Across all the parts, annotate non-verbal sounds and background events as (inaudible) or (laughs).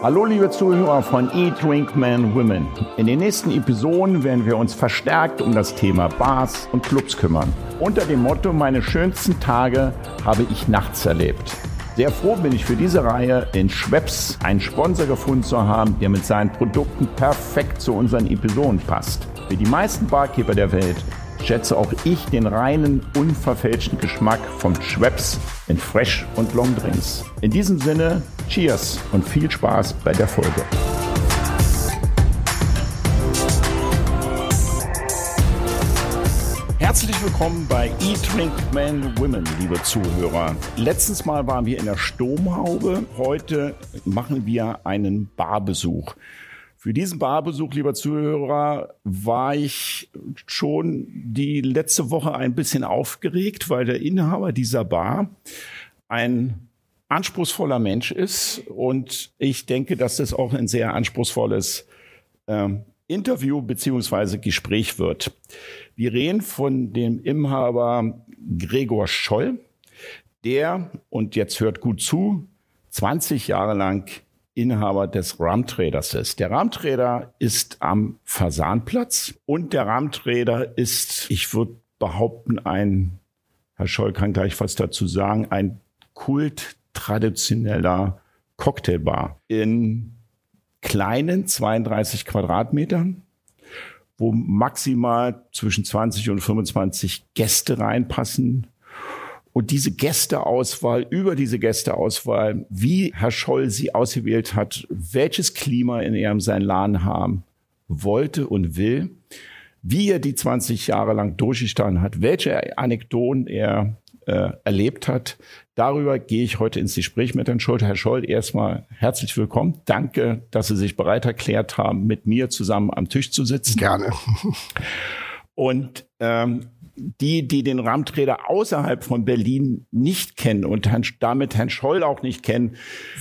Hallo liebe Zuhörer von Eat, Drink, Man, Women. In den nächsten Episoden werden wir uns verstärkt um das Thema Bars und Clubs kümmern. Unter dem Motto Meine schönsten Tage habe ich nachts erlebt. Sehr froh bin ich für diese Reihe in Schweppes einen Sponsor gefunden zu haben, der mit seinen Produkten perfekt zu unseren Episoden passt. Für die meisten Barkeeper der Welt schätze auch ich den reinen, unverfälschten Geschmack von Schweppes in Fresh und Long Drinks. In diesem Sinne, Cheers und viel Spaß bei der Folge. Herzlich willkommen bei Eat, Drink, Men, Women, liebe Zuhörer. Letztes Mal waren wir in der Sturmhaube. Heute machen wir einen Barbesuch. Für diesen Barbesuch, lieber Zuhörer, war ich schon die letzte Woche ein bisschen aufgeregt, weil der Inhaber dieser Bar ein anspruchsvoller Mensch ist und ich denke, dass das auch ein sehr anspruchsvolles ähm, Interview beziehungsweise Gespräch wird. Wir reden von dem Inhaber Gregor Scholl, der, und jetzt hört gut zu, 20 Jahre lang Inhaber des Ramtraders ist. Der Ramtrader ist am Fasanplatz und der Ramtrader ist, ich würde behaupten, ein, Herr Scholl kann gleich was dazu sagen, ein Kult traditioneller Cocktailbar in kleinen 32 Quadratmetern, wo maximal zwischen 20 und 25 Gäste reinpassen. Und diese Gästeauswahl, über diese Gästeauswahl, wie Herr Scholl sie ausgewählt hat, welches Klima in ihrem sein Laden haben wollte und will, wie er die 20 Jahre lang durchgestanden hat, welche Anekdoten er äh, erlebt hat. Darüber gehe ich heute ins Gespräch mit Herrn Scholl. Herr Scholl, erstmal herzlich willkommen. Danke, dass Sie sich bereit erklärt haben, mit mir zusammen am Tisch zu sitzen. Gerne. Und ähm, die, die den Rahmenträger außerhalb von Berlin nicht kennen und Herrn, damit Herrn Scholl auch nicht kennen,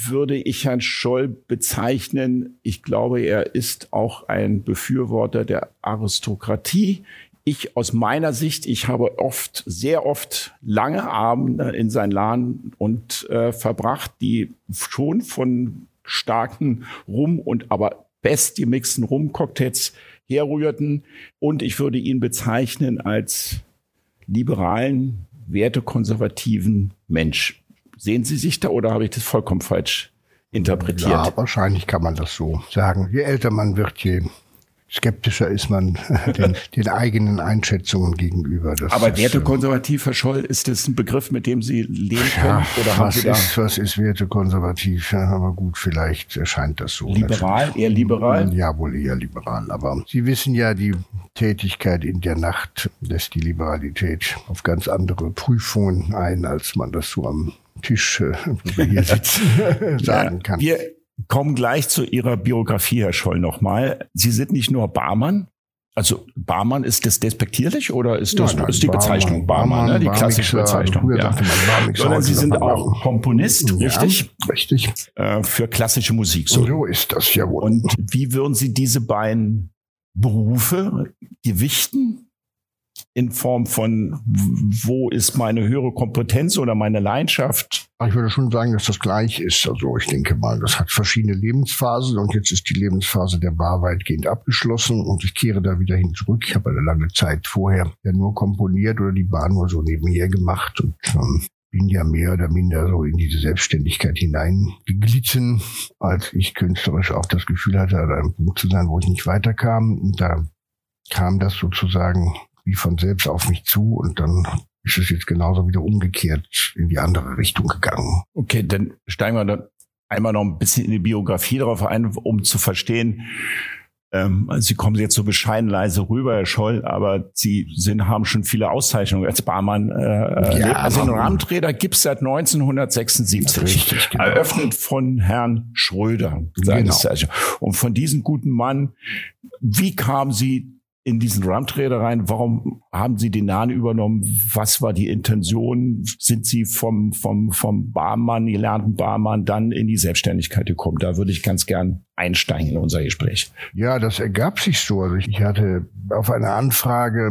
würde ich Herrn Scholl bezeichnen. Ich glaube, er ist auch ein Befürworter der Aristokratie ich aus meiner Sicht, ich habe oft, sehr oft lange Abende in sein Laden und äh, verbracht, die schon von starken Rum und aber best gemixten Rum-Cocktails herrührten. Und ich würde ihn bezeichnen als liberalen, wertekonservativen Mensch. Sehen Sie sich da oder habe ich das vollkommen falsch interpretiert? Ja, wahrscheinlich kann man das so sagen. Je älter man wird, je skeptischer ist man (laughs) den, den eigenen Einschätzungen gegenüber. Das Aber wertekonservativ, Herr Scholl, ist das ein Begriff, mit dem Sie leben können? Ja, oder was, ist, was ist wertekonservativ? Ja, aber gut, vielleicht erscheint das so. Liberal, eher liberal? Ja, wohl eher liberal. Aber Sie wissen ja, die Tätigkeit in der Nacht lässt die Liberalität auf ganz andere Prüfungen ein, als man das so am Tisch, äh, wo wir hier (laughs) sitzen, sagen kann. Wir kommen gleich zu Ihrer Biografie, Herr Scholl, nochmal. Sie sind nicht nur Barmann. Also Barmann, ist das despektierlich oder ist das nein, nein, ist die Bezeichnung Barmann, Barmann ne? die klassische Bezeichnung? Ja. Sondern Sie sind auch Komponist, ja, richtig? Richtig. Äh, für klassische Musik. So. so ist das ja wohl. Und wie würden Sie diese beiden Berufe gewichten? in Form von, wo ist meine höhere Kompetenz oder meine Leidenschaft? Ich würde schon sagen, dass das gleich ist. Also ich denke mal, das hat verschiedene Lebensphasen und jetzt ist die Lebensphase der Bar weitgehend abgeschlossen und ich kehre da wieder hin zurück. Ich habe eine lange Zeit vorher ja nur komponiert oder die Bar nur so nebenher gemacht und ähm, bin ja mehr oder minder so in diese Selbstständigkeit hineingeglitten, als ich künstlerisch auch das Gefühl hatte, an einem Punkt zu sein, wo ich nicht weiterkam. Und da kam das sozusagen wie von selbst auf mich zu und dann ist es jetzt genauso wieder umgekehrt in die andere Richtung gegangen. Okay, dann steigen wir dann einmal noch ein bisschen in die Biografie darauf ein, um zu verstehen, ähm, Sie kommen jetzt so bescheiden leise rüber, Herr Scholl, aber Sie sind, haben schon viele Auszeichnungen als Barmann äh, ja, Also den Rahmenträger gibt's seit 1976. Richtig, genau. Eröffnet von Herrn Schröder. Genau. Und von diesem guten Mann, wie kamen Sie in diesen Rumtrader rein? Warum haben Sie den Nahen übernommen? Was war die Intention? Sind Sie vom, vom, vom Barmann, gelernten Barmann, dann in die Selbstständigkeit gekommen? Da würde ich ganz gern einsteigen in unser Gespräch. Ja, das ergab sich so. Also ich hatte auf eine Anfrage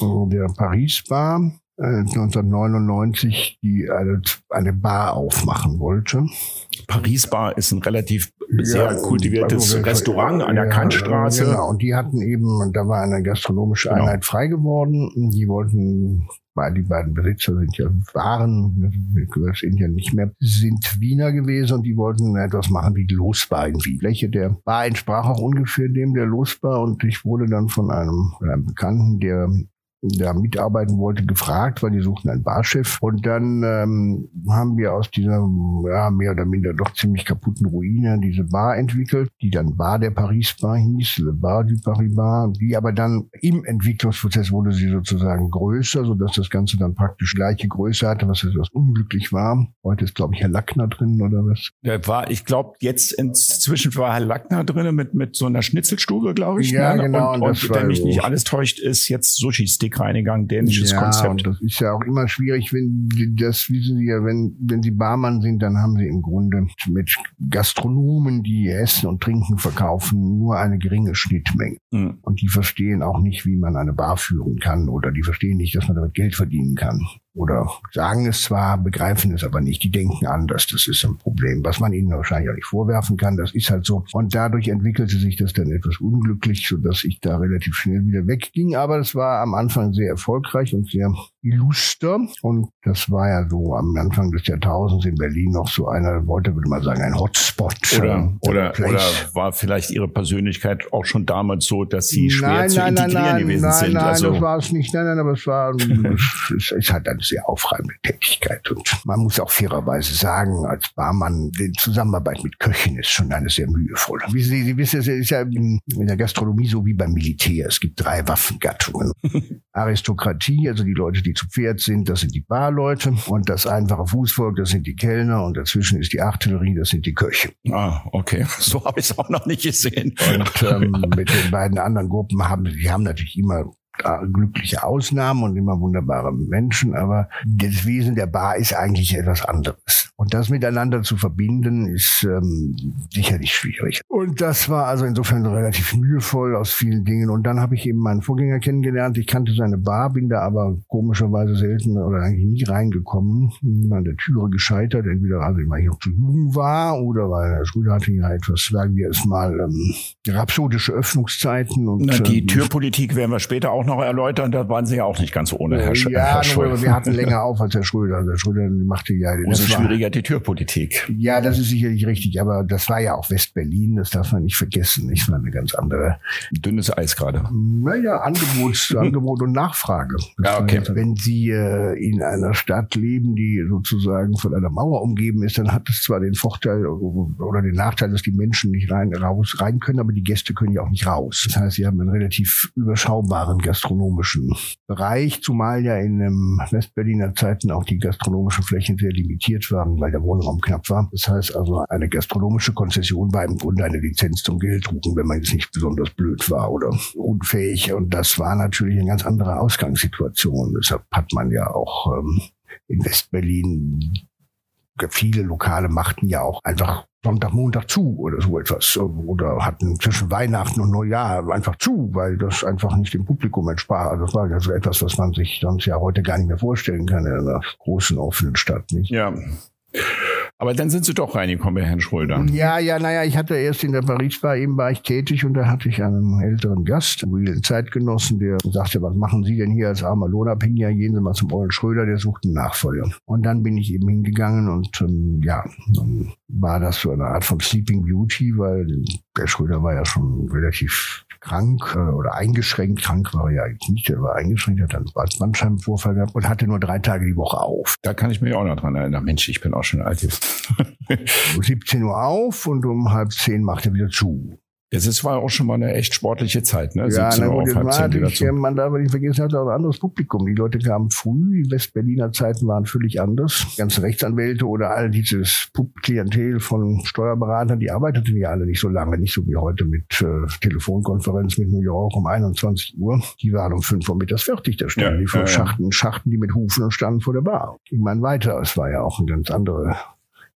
der Paris Bar 1999 die eine, eine Bar aufmachen wollte. Paris Bar ist ein relativ sehr ja, kultiviertes also, Restaurant an der ja, Kantstraße. Genau, und die hatten eben, da war eine gastronomische genau. Einheit frei geworden. Die wollten weil die beiden Besitzer sind ja waren, das sind ja nicht mehr, sind Wiener gewesen und die wollten etwas machen wie die Losbar in Wien. Fläche der Bar entsprach auch ungefähr dem der Losbar und ich wurde dann von einem, einem Bekannten, der da mitarbeiten wollte, gefragt, weil die suchten einen Barchef. Und dann ähm, haben wir aus dieser ja, mehr oder minder doch ziemlich kaputten Ruine diese Bar entwickelt, die dann Bar der Paris Bar hieß, Le Bar du Paris Bar, die aber dann im Entwicklungsprozess wurde sie sozusagen größer, sodass das Ganze dann praktisch gleiche Größe hatte, was etwas unglücklich war. Heute ist, glaube ich, Herr Lackner drin oder was? Der war, ich glaube, jetzt inzwischen war Herr Lackner drin mit, mit so einer Schnitzelstube, glaube ich. Ja, ne? genau. Und, und, und wenn mich nicht alles täuscht, ist jetzt Sushi-Stick Reingang, dänisches ja, Konzept. Und das ist ja auch immer schwierig, wenn das wissen Sie ja, wenn, wenn Sie Barmann sind, dann haben Sie im Grunde mit Gastronomen, die Essen und Trinken verkaufen, nur eine geringe Schnittmenge. Mhm. Und die verstehen auch nicht, wie man eine Bar führen kann oder die verstehen nicht, dass man damit Geld verdienen kann oder sagen es zwar, begreifen es aber nicht. Die denken anders. Das ist ein Problem, was man ihnen wahrscheinlich auch nicht vorwerfen kann. Das ist halt so. Und dadurch entwickelte sich das dann etwas unglücklich, so dass ich da relativ schnell wieder wegging. Aber es war am Anfang sehr erfolgreich und sehr illuster. Und das war ja so am Anfang des Jahrtausends in Berlin noch so einer, wollte, würde man sagen, ein Hotspot. Oder, oder, oder war vielleicht Ihre Persönlichkeit auch schon damals so, dass Sie schwer nein, zu nein, integrieren nein, gewesen nein, sind? Nein, also das war es nicht. Nein, nein, aber es war, (laughs) es, es hat eine sehr aufreibende Tätigkeit. Und man muss auch fairerweise sagen, als Barmann, die Zusammenarbeit mit Köchen ist schon eine sehr mühevolle. Wie Sie, Sie wissen, es ist ja in der Gastronomie so wie beim Militär. Es gibt drei Waffengattungen. (laughs) Aristokratie, also die Leute, die zu Pferd sind, das sind die Barleute. Und das einfache Fußvolk, das sind die Kellner. Und dazwischen ist die Artillerie, das sind die Köche. Ah, okay. (laughs) So habe ich es auch noch nicht gesehen. Und ähm, (laughs) mit den beiden anderen Gruppen haben, die haben natürlich immer glückliche Ausnahmen und immer wunderbare Menschen, aber das Wesen der Bar ist eigentlich etwas anderes. Und das miteinander zu verbinden, ist ähm, sicherlich schwierig. Und das war also insofern relativ mühevoll aus vielen Dingen. Und dann habe ich eben meinen Vorgänger kennengelernt. Ich kannte seine Bar, bin da aber komischerweise selten oder eigentlich nie reingekommen. Immer an der Türe gescheitert, entweder also weil ich noch zu jung war oder weil Herr Schröder hatte ja etwas, sagen wir es mal, ähm, rhapsodische Öffnungszeiten. Und, Na, die ähm, Türpolitik werden wir später auch noch erläutern. Da waren Sie ja auch nicht ganz ohne Herr, Schröder. Ja, Herr Schröder. wir hatten länger auf als Herr Schröder. Herr Schröder machte ja... Umso schwieriger die Türpolitik. Ja, das ist sicherlich richtig, aber das war ja auch West-Berlin, das darf man nicht vergessen. Ich war eine ganz andere. Dünnes Eis gerade. Naja, Angebot, (laughs) Angebot und Nachfrage. ja, okay. wenn Sie äh, in einer Stadt leben, die sozusagen von einer Mauer umgeben ist, dann hat es zwar den Vorteil oder den Nachteil, dass die Menschen nicht rein, raus, rein können, aber die Gäste können ja auch nicht raus. Das heißt, Sie haben einen relativ überschaubaren gastronomischen Bereich, zumal ja in ähm, Westberliner Zeiten auch die gastronomischen Flächen sehr limitiert waren, weil der Wohnraum knapp war. Das heißt also, eine gastronomische Konzession war im Grunde eine Lizenz zum Gelddrucken, wenn man jetzt nicht besonders blöd war oder unfähig. Und das war natürlich eine ganz andere Ausgangssituation. Deshalb hat man ja auch ähm, in Westberlin viele Lokale machten ja auch einfach Sonntag, Montag zu oder so etwas. Oder hatten zwischen Weihnachten und Neujahr einfach zu, weil das einfach nicht dem Publikum entsprach. Also das war also etwas, was man sich sonst ja heute gar nicht mehr vorstellen kann in einer großen offenen Stadt. Nicht? Ja. Aber dann sind Sie doch reingekommen bei Herrn Schröder. Ja, ja, naja, ich hatte erst in der Paris-Bar, eben war ich tätig und da hatte ich einen älteren Gast, einen Zeitgenossen, der sagte, was machen Sie denn hier als armer Lohnabhängiger? Gehen Sie mal zum Eulen Schröder, der sucht einen Nachfolger. Und dann bin ich eben hingegangen und ähm, ja, dann war das so eine Art von Sleeping Beauty, weil der Schröder war ja schon relativ krank äh, oder eingeschränkt. Krank war er ja eigentlich nicht, er war eingeschränkt, hat einen Bandscheibenvorfall gehabt und hatte nur drei Tage die Woche auf. Da kann ich mich auch noch dran erinnern. Mensch, ich bin auch schon alt jetzt. um (laughs) 17 Uhr auf und um halb zehn macht er wieder zu. Es war auch schon mal eine echt sportliche Zeit, ne? Ja, na gut, das war natürlich, man darf nicht vergessen, hatte auch ein anderes Publikum. Die Leute kamen früh, die Westberliner Zeiten waren völlig anders. Ganze Rechtsanwälte oder all dieses Klientel von Steuerberatern, die arbeiteten ja alle nicht so lange, nicht so wie heute mit äh, Telefonkonferenz mit New York um 21 Uhr. Die waren um 5 Uhr mittags fertig, da standen ja, die vor ja, Schachten, Schachten, die mit Hufen und standen vor der Bar. Ging man weiter. Es war ja auch eine ganz andere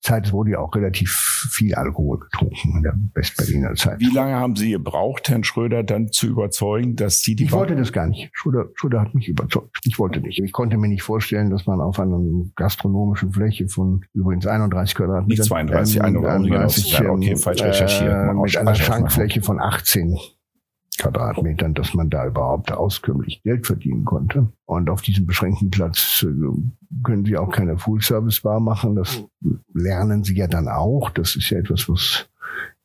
Zeit wurde ja auch relativ viel Alkohol getrunken in der Westberliner Zeit. Wie lange haben Sie gebraucht, Herrn Schröder dann zu überzeugen, dass Sie die... Ich wollte das gar nicht. Schröder, Schröder hat mich überzeugt. Ich wollte nicht. Ich konnte mir nicht vorstellen, dass man auf einer gastronomischen Fläche von übrigens 31 Quadratmetern... Nicht 32, ähm, 31, ähm, okay, falsch recherchiert. Äh, mit einer Schankfläche von 18 Quadratmetern, dass man da überhaupt auskömmlich Geld verdienen konnte. Und auf diesem beschränkten Platz äh, können Sie auch keine Full-Service-Bar machen. Das lernen Sie ja dann auch. Das ist ja etwas, was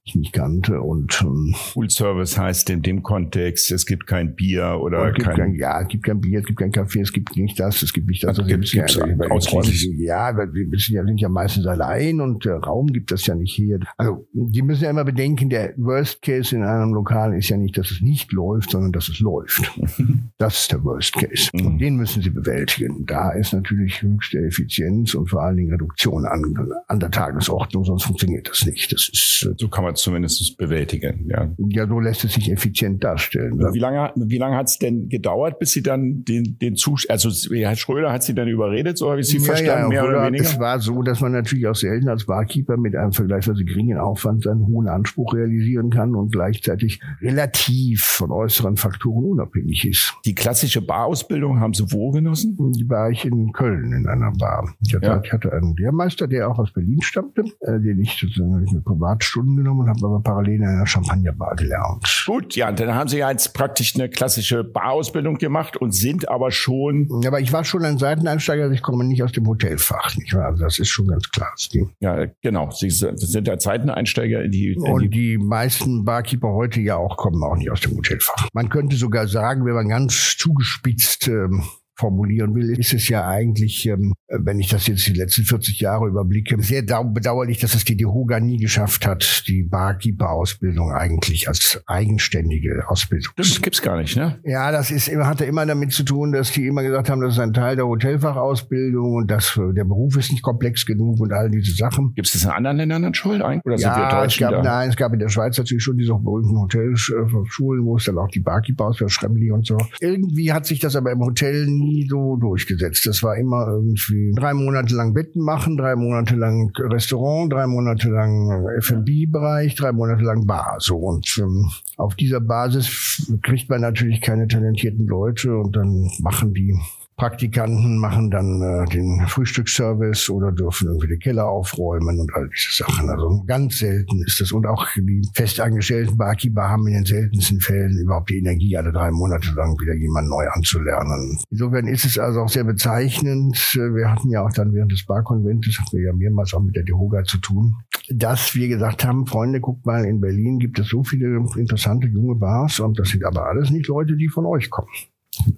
ich nicht kannte. Und ähm, Full Service heißt in dem Kontext, es gibt kein Bier oder kein, kein, ja, es gibt kein Bier, es gibt kein Kaffee, es gibt nicht das, es gibt nicht das. Also gibt, ja, ausschließlich. Ja, wir sind ja, meistens allein und der Raum gibt das ja nicht hier. Also die müssen ja immer bedenken, der Worst Case in einem Lokal ist ja nicht, dass es nicht läuft, sondern dass es läuft. (laughs) das ist der Worst Case. Und mhm. den müssen sie bewältigen. Da ist natürlich höchste Effizienz und vor allen Dingen Reduktion an, an der Tagesordnung, sonst funktioniert das nicht. Das ist, so kann man zumindest bewältigen. Ja. ja, so lässt es sich effizient darstellen. Wie lange, wie lange hat es denn gedauert, bis Sie dann den, den Zustand, also Herr Schröder hat Sie dann überredet, so habe ich Sie ja, verstanden, ja, mehr oder weniger? Es war so, dass man natürlich auch selten als Barkeeper mit einem vergleichsweise geringen Aufwand seinen hohen Anspruch realisieren kann und gleichzeitig relativ von äußeren Faktoren unabhängig ist. Die klassische Barausbildung haben Sie wo genossen? Die war ich in Köln in einer Bar. Ich hatte, ja. ich hatte einen Lehrmeister, der auch aus Berlin stammte, äh, den ich sozusagen mit Privatstunden genommen und habe aber parallel in einer Champagnerbar gelernt. Gut, ja, dann haben Sie ja jetzt praktisch eine klassische Barausbildung gemacht und sind aber schon. Ja, aber ich war schon ein Seiteneinsteiger, also ich komme nicht aus dem Hotelfach, nicht wahr? Also das ist schon ganz klar. Ja, genau. Sie sind der Seiteneinsteiger in die. In und die, die meisten Barkeeper heute ja auch kommen auch nicht aus dem Hotelfach. Man könnte sogar sagen, wenn man ganz zugespitzt ähm, formulieren will, ist es ja eigentlich, ähm, wenn ich das jetzt die letzten 40 Jahre überblicke, sehr bedauerlich, dass es die DeHoga nie geschafft hat, die Barkeeper-Ausbildung eigentlich als eigenständige Ausbildung. Das gibt's gar nicht, ne? Ja, das ist hatte immer damit zu tun, dass die immer gesagt haben, das ist ein Teil der Hotelfachausbildung und dass der Beruf ist nicht komplex genug und all diese Sachen. Gibt es das in anderen Ländern dann schon eigentlich? Oder ja, sind wir Deutschen es gab, da? nein, es gab in der Schweiz natürlich schon diese berühmten Hotelschulen, wo es dann auch die Barkeeper aus der Schremli und so. Irgendwie hat sich das aber im Hotel nie nie so durchgesetzt. Das war immer irgendwie drei Monate lang Betten machen, drei Monate lang Restaurant, drei Monate lang F&B-Bereich, drei Monate lang Bar. So und ähm, auf dieser Basis kriegt man natürlich keine talentierten Leute und dann machen die Praktikanten machen dann äh, den Frühstücksservice oder dürfen irgendwie den Keller aufräumen und all diese Sachen. Also ganz selten ist das. Und auch die festangestellten Barkeeper haben in den seltensten Fällen überhaupt die Energie, alle drei Monate lang wieder jemand neu anzulernen. Insofern ist es also auch sehr bezeichnend. Wir hatten ja auch dann während des Barkonventes, hatten wir ja mehrmals auch mit der Dehoga zu tun, dass wir gesagt haben, Freunde, guckt mal, in Berlin gibt es so viele interessante junge Bars und das sind aber alles nicht Leute, die von euch kommen.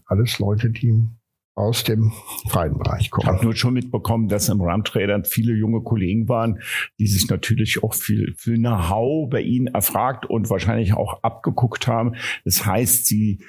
Alles Leute, die aus dem freien Bereich kommen. Ich habe nur schon mitbekommen, dass im Ramtradern viele junge Kollegen waren, die sich natürlich auch viel, viel Know-how bei Ihnen erfragt und wahrscheinlich auch abgeguckt haben. Das heißt, Sie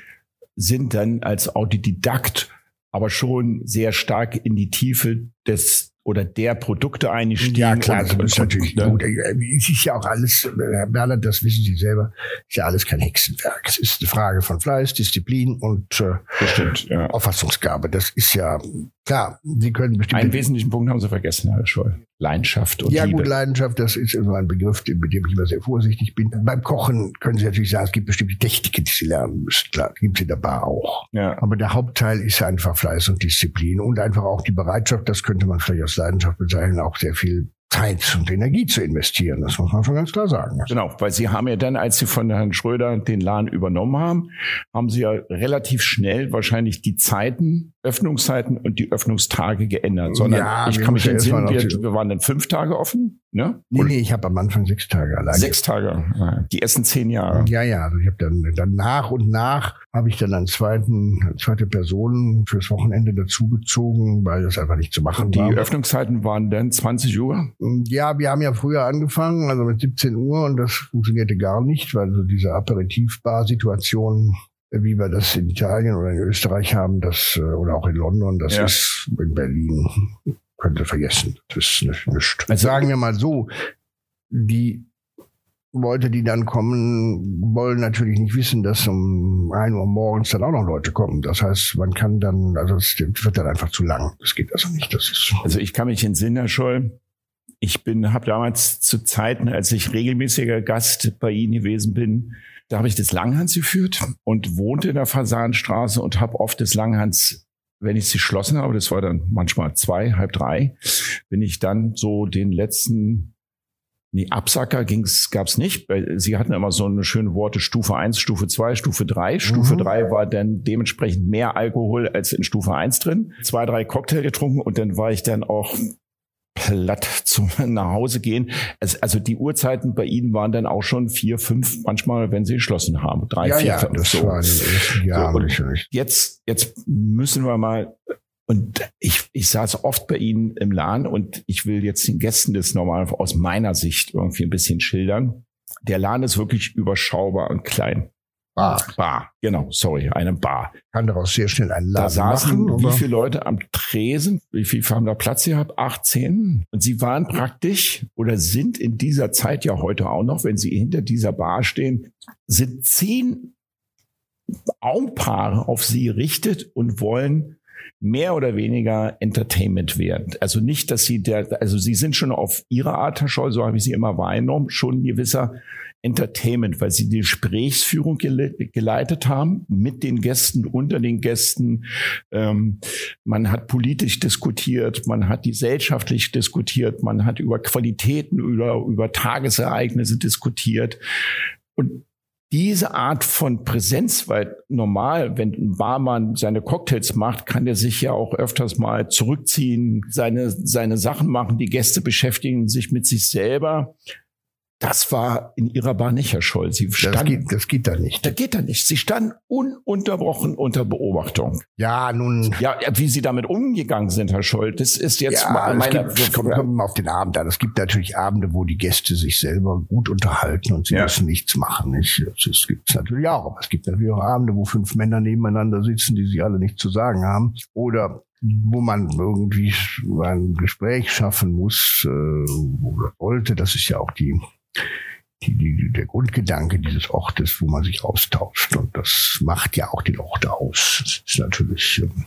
sind dann als Autodidakt aber schon sehr stark in die Tiefe des oder der Produkte eingestiegen. Ja, klar, das ist natürlich ne? gut. Es ist ja auch alles, Herr Bernhard, das wissen Sie selber, ist ja alles kein Hexenwerk. Es ist eine Frage von Fleiß, Disziplin und äh, Bestimmt, ja. Auffassungsgabe. Das ist ja klar. Sie können bestimmt. Einen wesentlichen Punkt haben Sie vergessen, Herr Scholl. Leidenschaft und ja, Liebe. Ja gut, Leidenschaft, das ist immer ein Begriff, mit dem ich immer sehr vorsichtig bin. Beim Kochen können Sie natürlich sagen, es gibt bestimmte Techniken, die Sie lernen müssen. Klar, gibt es in der Bar auch. Ja. Aber der Hauptteil ist einfach Fleiß und Disziplin und einfach auch die Bereitschaft, das könnte man vielleicht aus Leidenschaft bezeichnen, auch sehr viel Zeit und Energie zu investieren. Das muss man schon ganz klar sagen. Genau, weil Sie haben ja dann, als Sie von Herrn Schröder den Laden übernommen haben, haben Sie ja relativ schnell wahrscheinlich die Zeiten, Öffnungszeiten und die Öffnungstage geändert. Sondern ja, ich kann mich entsinnen, wir, wir waren dann fünf Tage offen. Ne? Nee, nee, ich habe am Anfang sechs Tage allein. Sechs Tage, die ersten zehn Jahre. Ja, ja, also ich habe dann, dann nach und nach habe ich dann einen zweiten, zweite Person fürs Wochenende dazugezogen, weil das einfach nicht zu machen die war. Die Öffnungszeiten waren dann 20 Uhr? Ja, wir haben ja früher angefangen, also mit 17 Uhr und das funktionierte gar nicht, weil so diese Aperitivbar-Situation wie wir das in Italien oder in Österreich haben, das äh, oder auch in London, das ja. ist in Berlin könnte vergessen. Das ist nicht, nicht. Also sagen wir mal so, die Leute, die dann kommen, wollen natürlich nicht wissen, dass um ein Uhr morgens dann auch noch Leute kommen. Das heißt, man kann dann, also es wird dann einfach zu lang. Das geht also nicht. Das ist also ich kann mich entsinnen, Herr Scholl, Ich bin, habe damals zu Zeiten, als ich regelmäßiger Gast bei Ihnen gewesen bin, da habe ich das Langhans geführt und wohnte in der Fasanstraße und habe oft das Langhans wenn ich sie geschlossen habe, das war dann manchmal zwei, halb drei, bin ich dann so den letzten, nee, Absacker ging's, gab's nicht. Sie hatten immer so eine schöne Worte Stufe eins, Stufe zwei, Stufe drei. Stufe mhm. drei war dann dementsprechend mehr Alkohol als in Stufe eins drin. Zwei, drei Cocktail getrunken und dann war ich dann auch platt (laughs) zum nach Hause gehen. Es, also die Uhrzeiten bei Ihnen waren dann auch schon vier, fünf, manchmal, wenn Sie geschlossen haben. Drei, ja, vier, ja, fünf. Das so. war in den ersten Jahren so, jetzt, jetzt müssen wir mal und ich, ich saß oft bei Ihnen im Laden und ich will jetzt den Gästen das normal aus meiner Sicht irgendwie ein bisschen schildern. Der Laden ist wirklich überschaubar und klein. Bar. Bar, genau, sorry, eine Bar. Kann daraus sehr schnell einen Laden Da saßen machen. wie viele Leute am Tresen? Wie viele haben da Platz gehabt? 18. Und sie waren praktisch oder sind in dieser Zeit ja heute auch noch, wenn sie hinter dieser Bar stehen, sind zehn Augenpaare auf sie richtet und wollen mehr oder weniger Entertainment werden. Also nicht, dass sie der, also sie sind schon auf ihre Art, Herr Scholl, so habe ich sie immer wahrgenommen, schon ein gewisser Entertainment, weil sie die Gesprächsführung gele geleitet haben mit den Gästen, unter den Gästen. Ähm, man hat politisch diskutiert, man hat gesellschaftlich diskutiert, man hat über Qualitäten, über, über Tagesereignisse diskutiert. Und diese Art von Präsenz, weil normal, wenn ein Barmann seine Cocktails macht, kann er sich ja auch öfters mal zurückziehen, seine, seine Sachen machen, die Gäste beschäftigen sich mit sich selber. Das war in ihrer Bar nicht, Herr Scholl. Sie stand, das, geht, das geht da nicht. Das geht da nicht. Sie standen ununterbrochen unter Beobachtung. Ja, nun. Ja, wie Sie damit umgegangen sind, Herr Scholl, das ist jetzt ja, meine. Gibt, kommt, kommt auf den Abend an. Es gibt natürlich Abende, wo die Gäste sich selber gut unterhalten und sie ja. müssen nichts machen. Das gibt es natürlich auch. Aber es gibt natürlich auch Abende, wo fünf Männer nebeneinander sitzen, die sich alle nichts zu sagen haben. Oder wo man irgendwie ein Gespräch schaffen muss äh, oder wollte. Das ist ja auch die die, die, der Grundgedanke dieses Ortes, wo man sich austauscht. Und das macht ja auch den Ort aus. Das ist natürlich ähm,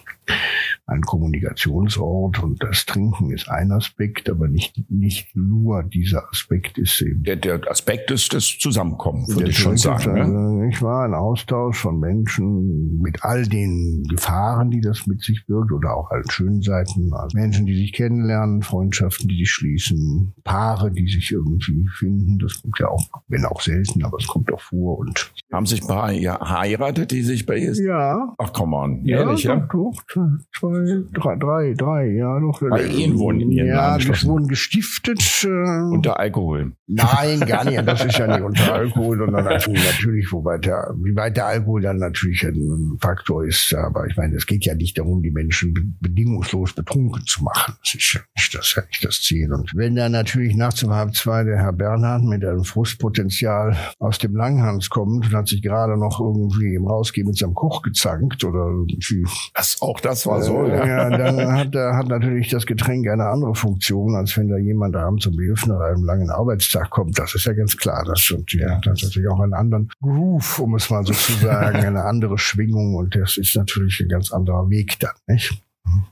ein Kommunikationsort und das Trinken ist ein Aspekt, aber nicht, nicht nur dieser Aspekt ist eben. Der, der Aspekt ist das Zusammenkommen, würde ich schon sagen. Ne? Also, ich war ein Austausch von Menschen mit all den Gefahren, die das mit sich birgt oder auch allen schönen Seiten. Also Menschen, die sich kennenlernen, Freundschaften, die sich schließen, Paare, die sich irgendwie finden. Das kommt ja auch, wenn auch selten, aber es kommt auch vor und. Haben sich Paare ja, heiratet, die sich bei ihr? Ja. Ach, komm on. Ehrlich, ja? Doch, doch, zwei, drei, drei, drei, ja, doch. Bei Ihnen wurden in Ihren Ja, das wurden gestiftet. Äh, unter Alkohol. Nein, gar nicht. Das ist ja nicht (laughs) unter Alkohol, sondern natürlich, wobei der, wie weit der Alkohol dann natürlich ein Faktor ist. Aber ich meine, es geht ja nicht darum, die Menschen bedingungslos betrunken zu machen. Das ist ja nicht das, ja nicht das Ziel. Und wenn dann natürlich nachts um halb zwei der Herr Bernhard mit einem Frustpotenzial aus dem Langhans kommt und hat sich gerade noch irgendwie im Rausgehen mit seinem Koch gezankt oder irgendwie. Das, auch das war so, äh, ja. ja. Dann hat, hat natürlich das Getränk eine andere Funktion, als wenn da jemand abends um elf nach einem langen Arbeitstag kommt. Das ist ja ganz klar. Das, und ja, das hat natürlich auch einen anderen Groove, um es mal so zu sagen, eine andere Schwingung und das ist natürlich ein ganz anderer Weg dann, nicht?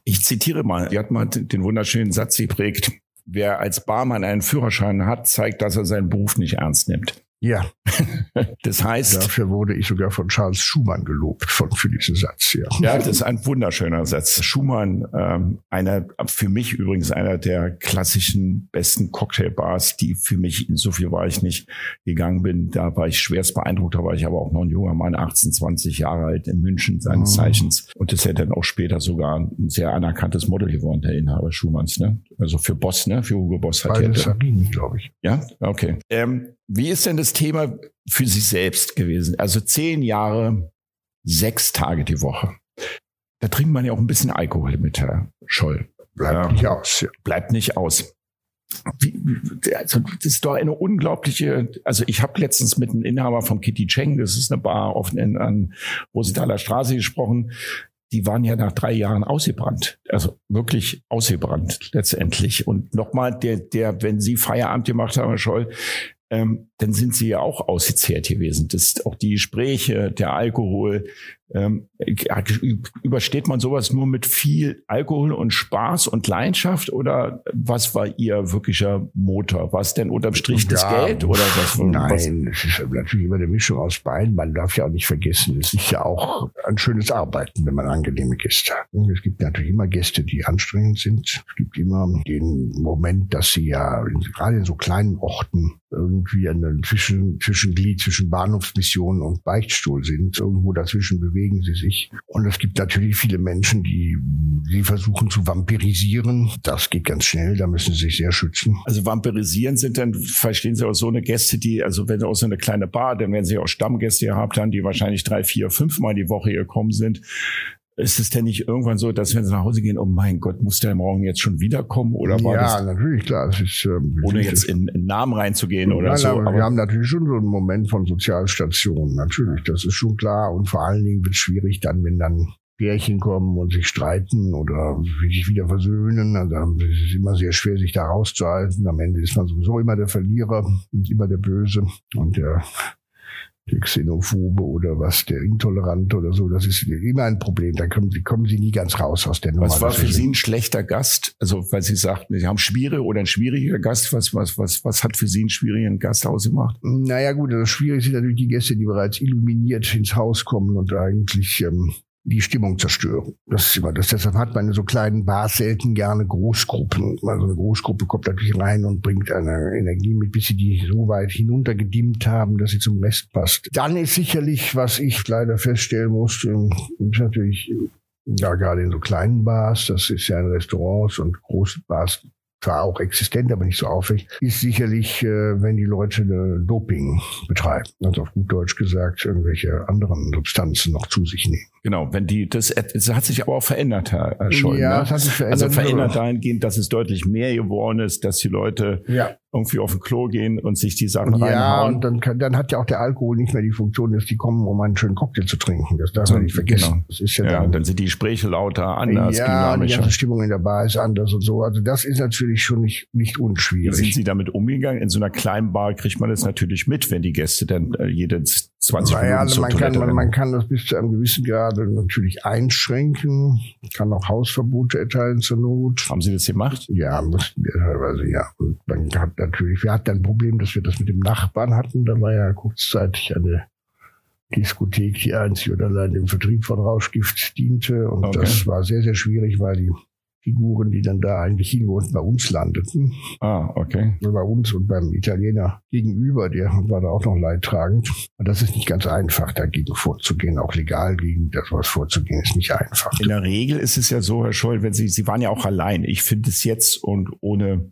Ich zitiere mal, die hat mal den wunderschönen Satz geprägt. Wer als Barmann einen Führerschein hat, zeigt, dass er seinen Beruf nicht ernst nimmt. Ja. (laughs) Das heißt. Dafür wurde ich sogar von Charles Schumann gelobt von, für diesen Satz, ja. Ja, das ist ein wunderschöner Satz. Schumann, ähm, einer, für mich übrigens einer der klassischen besten Cocktailbars, die für mich, in so viel war ich nicht gegangen bin. Da war ich schwerst beeindruckt. Da war ich aber auch noch ein junger Mann, 18, 20 Jahre alt in München seines oh. Zeichens. Und das ja dann auch später sogar ein sehr anerkanntes Model geworden, der Inhaber Schumanns, ne? Also für Boss, ne? Für Hugo Boss hat er. Sabine, glaube ich. Ja, okay. Ähm, wie ist denn das Thema für Sie selbst gewesen? Also zehn Jahre, sechs Tage die Woche. Da trinkt man ja auch ein bisschen Alkohol mit, Herr Scholl. Bleibt ja, nicht aus. Ja. Bleibt nicht aus. Wie, also das ist doch eine unglaubliche, also ich habe letztens mit einem Inhaber vom Kitty Cheng, das ist eine Bar auf, in, an Rosenthaler Straße gesprochen, die waren ja nach drei Jahren ausgebrannt. Also wirklich ausgebrannt letztendlich. Und nochmal, der, der, wenn Sie Feierabend gemacht haben, Herr Scholl, ähm, dann sind sie ja auch ausgezehrt gewesen. Das auch die Gespräche, der Alkohol, Ähm, übersteht man sowas nur mit viel Alkohol und Spaß und Leidenschaft oder was war Ihr wirklicher Motor? War es denn unterm Strich das ja, Geld oder was? Nein, es ist natürlich immer eine Mischung aus beiden. Man darf ja auch nicht vergessen, es ist ja auch ein schönes Arbeiten, wenn man angenehme Gäste hat. Es gibt natürlich immer Gäste, die anstrengend sind. Es gibt immer den Moment, dass sie ja gerade in so kleinen Orten irgendwie ein Zwischen, Zwischenglied zwischen Bahnhofsmission und Beichtstuhl sind. Irgendwo dazwischen bewegen sie sich. Und es gibt natürlich viele Menschen, die sie versuchen zu vampirisieren. Das geht ganz schnell, da müssen sie sich sehr schützen. Also vampirisieren sind dann, verstehen Sie auch so eine Gäste, die, also wenn Sie auch so eine kleine Bar, dann werden Sie auch Stammgäste gehabt haben, die wahrscheinlich drei, vier, fünf Mal die Woche gekommen sind. Ist es denn nicht irgendwann so, dass wenn sie nach Hause gehen, oh mein Gott, muss der morgen jetzt schon wiederkommen? Oder war ja, das, natürlich, klar. Das ist, ähm, ohne jetzt in, in Namen reinzugehen oder nein, so. Aber, aber wir haben natürlich schon so einen Moment von Sozialstation. Natürlich, das ist schon klar. Und vor allen Dingen wird es schwierig dann, wenn dann Pärchen kommen und sich streiten oder sich wieder versöhnen. Also es ist immer sehr schwer, sich da rauszuhalten. Am Ende ist man sowieso immer der Verlierer und immer der Böse. Und der der Xenophobe oder was, der Intolerante oder so, das ist immer ein Problem. Da kommen, kommen sie nie ganz raus aus der Nummer. Was war für Sie ein schlechter Gast? Also, weil Sie sagten, Sie haben schwierige oder ein schwieriger Gast. Was, was, was, was hat für Sie einen schwierigen Gast ausgemacht? Naja, gut, das Schwierige sind natürlich die Gäste, die bereits illuminiert ins Haus kommen und eigentlich ähm, die Stimmung zerstören. Das ist immer das. Deshalb hat man in so kleinen Bars selten gerne Großgruppen. Also eine Großgruppe kommt natürlich rein und bringt eine Energie mit, bis sie die so weit hinuntergedimmt haben, dass sie zum Rest passt. Dann ist sicherlich, was ich leider feststellen musste, ist natürlich ja, gerade in so kleinen Bars, das ist ja in Restaurants und großen Bars zwar auch existent, aber nicht so auffällig, ist sicherlich, äh, wenn die Leute äh, Doping betreiben. Also auf gut Deutsch gesagt, irgendwelche anderen Substanzen noch zu sich nehmen. Genau, wenn die, das, das hat sich aber auch verändert, Herr Scholl. Ja, ne? das hat sich verändert. Also verändert dahingehend, dass es deutlich mehr geworden ist, dass die Leute ja. Irgendwie auf den Klo gehen und sich die Sachen ja, reinhauen. Ja, und dann, kann, dann hat ja auch der Alkohol nicht mehr die Funktion, dass die kommen, um einen schönen Cocktail zu trinken. Das darf so, man nicht vergessen. Genau. Das ist ja, ja dann, dann sind die Gespräche lauter, anders, ja, die ganze Stimmung in der Bar ist anders und so. Also das ist natürlich schon nicht, nicht unschwierig. Wie sind Sie damit umgegangen? In so einer kleinen Bar kriegt man das natürlich mit, wenn die Gäste dann äh, jede 20 naja, Minuten also man kann, man, man kann das bis zu einem gewissen Grad natürlich einschränken, kann auch Hausverbote erteilen zur Not. Haben Sie das gemacht? Ja, mussten wir teilweise, ja. Und man hat natürlich, wir hatten ein Problem, dass wir das mit dem Nachbarn hatten. Da war ja kurzzeitig eine Diskothek, die einzig oder allein dem Vertrieb von Rauschgift diente. Und okay. das war sehr, sehr schwierig, weil die Figuren, die dann da eigentlich hingewohnt bei uns landeten. Ah, okay. Bei uns und beim Italiener gegenüber, der war da auch noch leidtragend. Und das ist nicht ganz einfach, dagegen vorzugehen. Auch legal gegen das was vorzugehen, ist nicht einfach. In der Regel ist es ja so, Herr Scholl, wenn Sie, Sie waren ja auch allein. Ich finde es jetzt und ohne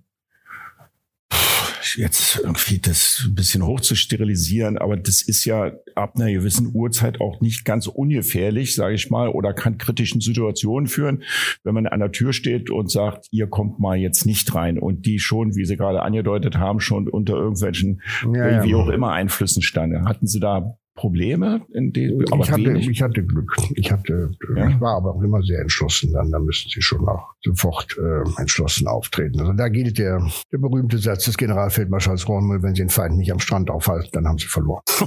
jetzt irgendwie das ein bisschen hoch zu sterilisieren, aber das ist ja ab einer gewissen Uhrzeit auch nicht ganz ungefährlich, sage ich mal, oder kann kritischen Situationen führen, wenn man an der Tür steht und sagt, ihr kommt mal jetzt nicht rein und die schon, wie Sie gerade angedeutet haben, schon unter irgendwelchen, ja, wie auch immer Einflüssen standen. Hatten Sie da Probleme in aber ich hatte, ich hatte Glück. Ich hatte, ja. ich war aber auch immer sehr entschlossen. Dann, da müssen Sie schon auch sofort äh, entschlossen auftreten. Also da gilt der, der berühmte Satz des Generalfeldmarschalls Rommel: Wenn Sie den Feind nicht am Strand aufhalten, dann haben Sie verloren. (laughs)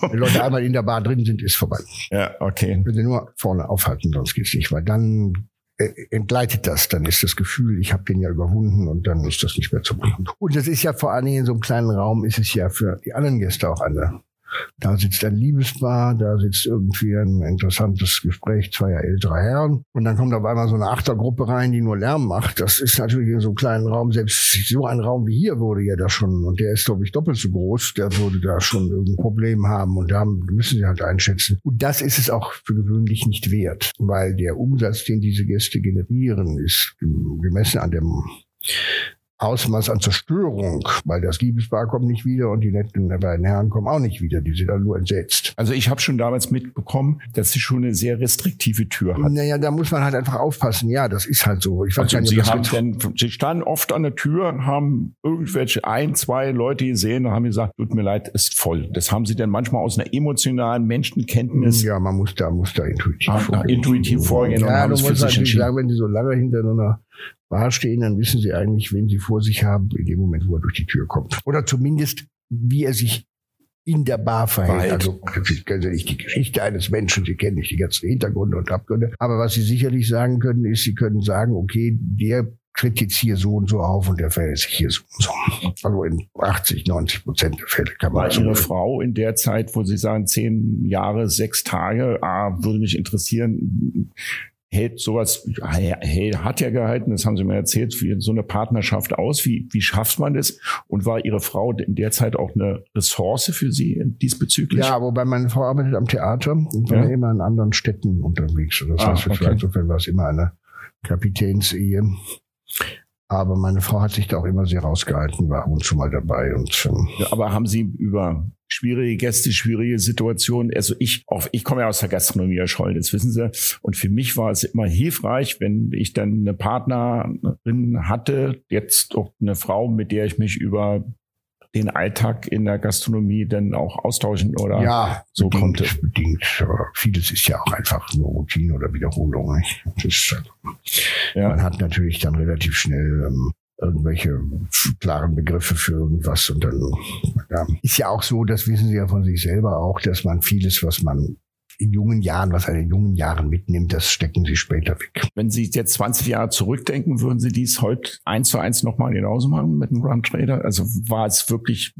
Wenn die Leute einmal in der Bar drin sind, ist vorbei. Ja, okay. Wenn Sie nur vorne aufhalten, sonst geht's nicht, weil dann äh, entgleitet das, dann ist das Gefühl, ich habe den ja überwunden und dann ist das nicht mehr zu machen. Und das ist ja vor allen Dingen in so einem kleinen Raum, ist es ja für die anderen Gäste auch eine da sitzt ein Liebespaar, da sitzt irgendwie ein interessantes Gespräch zweier älterer Herren. Und dann kommt auf einmal so eine Achtergruppe rein, die nur Lärm macht. Das ist natürlich in so einem kleinen Raum, selbst so ein Raum wie hier wurde ja da schon, und der ist, glaube ich, doppelt so groß, der würde da schon irgendein Problem haben. Und da müssen sie halt einschätzen. Und das ist es auch für gewöhnlich nicht wert, weil der Umsatz, den diese Gäste generieren, ist gemessen an dem Ausmaß an Zerstörung, weil das Liebespaar kommt nicht wieder und die netten beiden Herren kommen auch nicht wieder. Die sind dann nur entsetzt. Also ich habe schon damals mitbekommen, dass sie schon eine sehr restriktive Tür hat. Naja, da muss man halt einfach aufpassen. Ja, das ist halt so. Ich weiß also nicht, sie, haben denn, sie standen oft an der Tür, haben irgendwelche ein, zwei Leute gesehen und haben gesagt, tut mir leid, ist voll. Das haben sie dann manchmal aus einer emotionalen Menschenkenntnis. Ja, man muss da, muss da intuitiv vorgehen. Intuitiv vorgehen ja, und haben es für sich Sagen, wenn die so lange hinter einer Bar stehen, dann wissen sie eigentlich, wen sie vor sich haben, in dem Moment, wo er durch die Tür kommt. Oder zumindest, wie er sich in der Bar verhält. Also Sie kennen nicht die Geschichte eines Menschen, Sie kennen nicht die ganzen Hintergründe und Abgründe. Aber was Sie sicherlich sagen können, ist, Sie können sagen, okay, der tritt jetzt hier so und so auf und der verhält sich hier so und so. Also in 80, 90 Prozent der Fälle kann man. War Ihre Frau in der Zeit, wo Sie sagen, zehn Jahre, sechs Tage, ah, würde mich interessieren, hält sowas, hat ja gehalten, das haben Sie mir erzählt, wie so eine Partnerschaft aus? Wie, wie schafft man das? Und war Ihre Frau in der Zeit auch eine Ressource für Sie diesbezüglich? Ja, wobei meine Frau arbeitet am Theater und war ja. immer in anderen Städten unterwegs. Das ah, heißt, okay. insofern war es immer eine Kapitänsehe. Aber meine Frau hat sich da auch immer sehr rausgehalten, war ab und zu mal dabei. Und, ähm ja, aber haben Sie über schwierige Gäste, schwierige Situationen. Also ich, auch ich komme ja aus der Gastronomie, Herr Scholl, das wissen Sie. Und für mich war es immer hilfreich, wenn ich dann eine Partnerin hatte, jetzt auch eine Frau, mit der ich mich über den Alltag in der Gastronomie dann auch austauschen oder ja, so bedingt, konnte. bedingt. Aber vieles ist ja auch einfach nur Routine oder Wiederholung. Ist, ja. Man hat natürlich dann relativ schnell ähm, irgendwelche klaren Begriffe für irgendwas und dann ja, ist ja auch so, das wissen Sie ja von sich selber auch, dass man vieles, was man in jungen Jahren, was er in jungen Jahren mitnimmt, das stecken sie später weg. Wenn Sie jetzt 20 Jahre zurückdenken, würden Sie dies heute eins zu eins nochmal genauso machen mit dem Run Trader? Also war es wirklich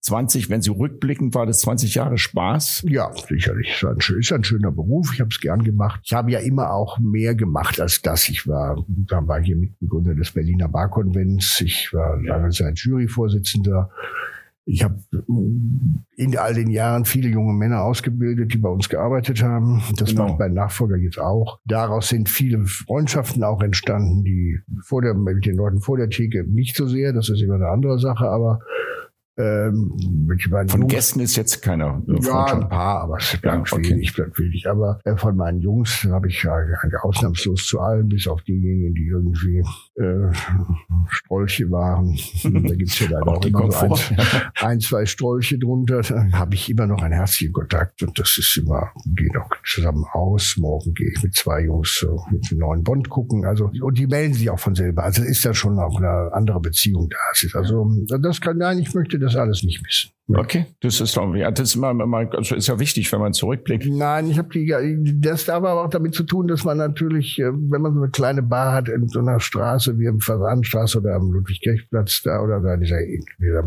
20, wenn Sie rückblicken, war das 20 Jahre Spaß? Ja, sicherlich. Es ist ein, ist ein schöner Beruf. Ich habe es gern gemacht. Ich habe ja immer auch mehr gemacht als das. Ich war, da war hier Mitbegründer des Berliner Barkonvents. Ich war lange Zeit Juryvorsitzender. Ich habe in all den Jahren viele junge Männer ausgebildet, die bei uns gearbeitet haben. Das genau. macht mein Nachfolger jetzt auch. Daraus sind viele Freundschaften auch entstanden, die vor der, mit den Leuten vor der Theke nicht so sehr, das ist immer eine andere Sache, aber ähm, von Jungs, Gästen ist jetzt keiner. Ja, ein paar, aber es bleibt ja, okay. wenig. Aber äh, von meinen Jungs habe ich ja ausnahmslos zu allen, bis auf diejenigen, die irgendwie äh, Strolche waren. (laughs) da gibt's ja leider auch, immer so ein, ein, zwei Strolche drunter. Da habe ich immer noch einen herzlichen Kontakt und das ist immer, gehen auch zusammen aus. Morgen gehe ich mit zwei Jungs so mit einem neuen Bond gucken. Also und die melden sich auch von selber. Also ist da schon auch eine andere Beziehung da. Also das kann nein, ich möchte das das alles nicht wissen. Okay, das ist doch, ja, das ist, immer, immer, also ist ja wichtig, wenn man zurückblickt. Nein, ich habe die, das aber auch damit zu tun, dass man natürlich, äh, wenn man so eine kleine Bar hat in so einer Straße wie im Fasanstraße oder am Ludwig-Kirchplatz da oder da dieser, dieser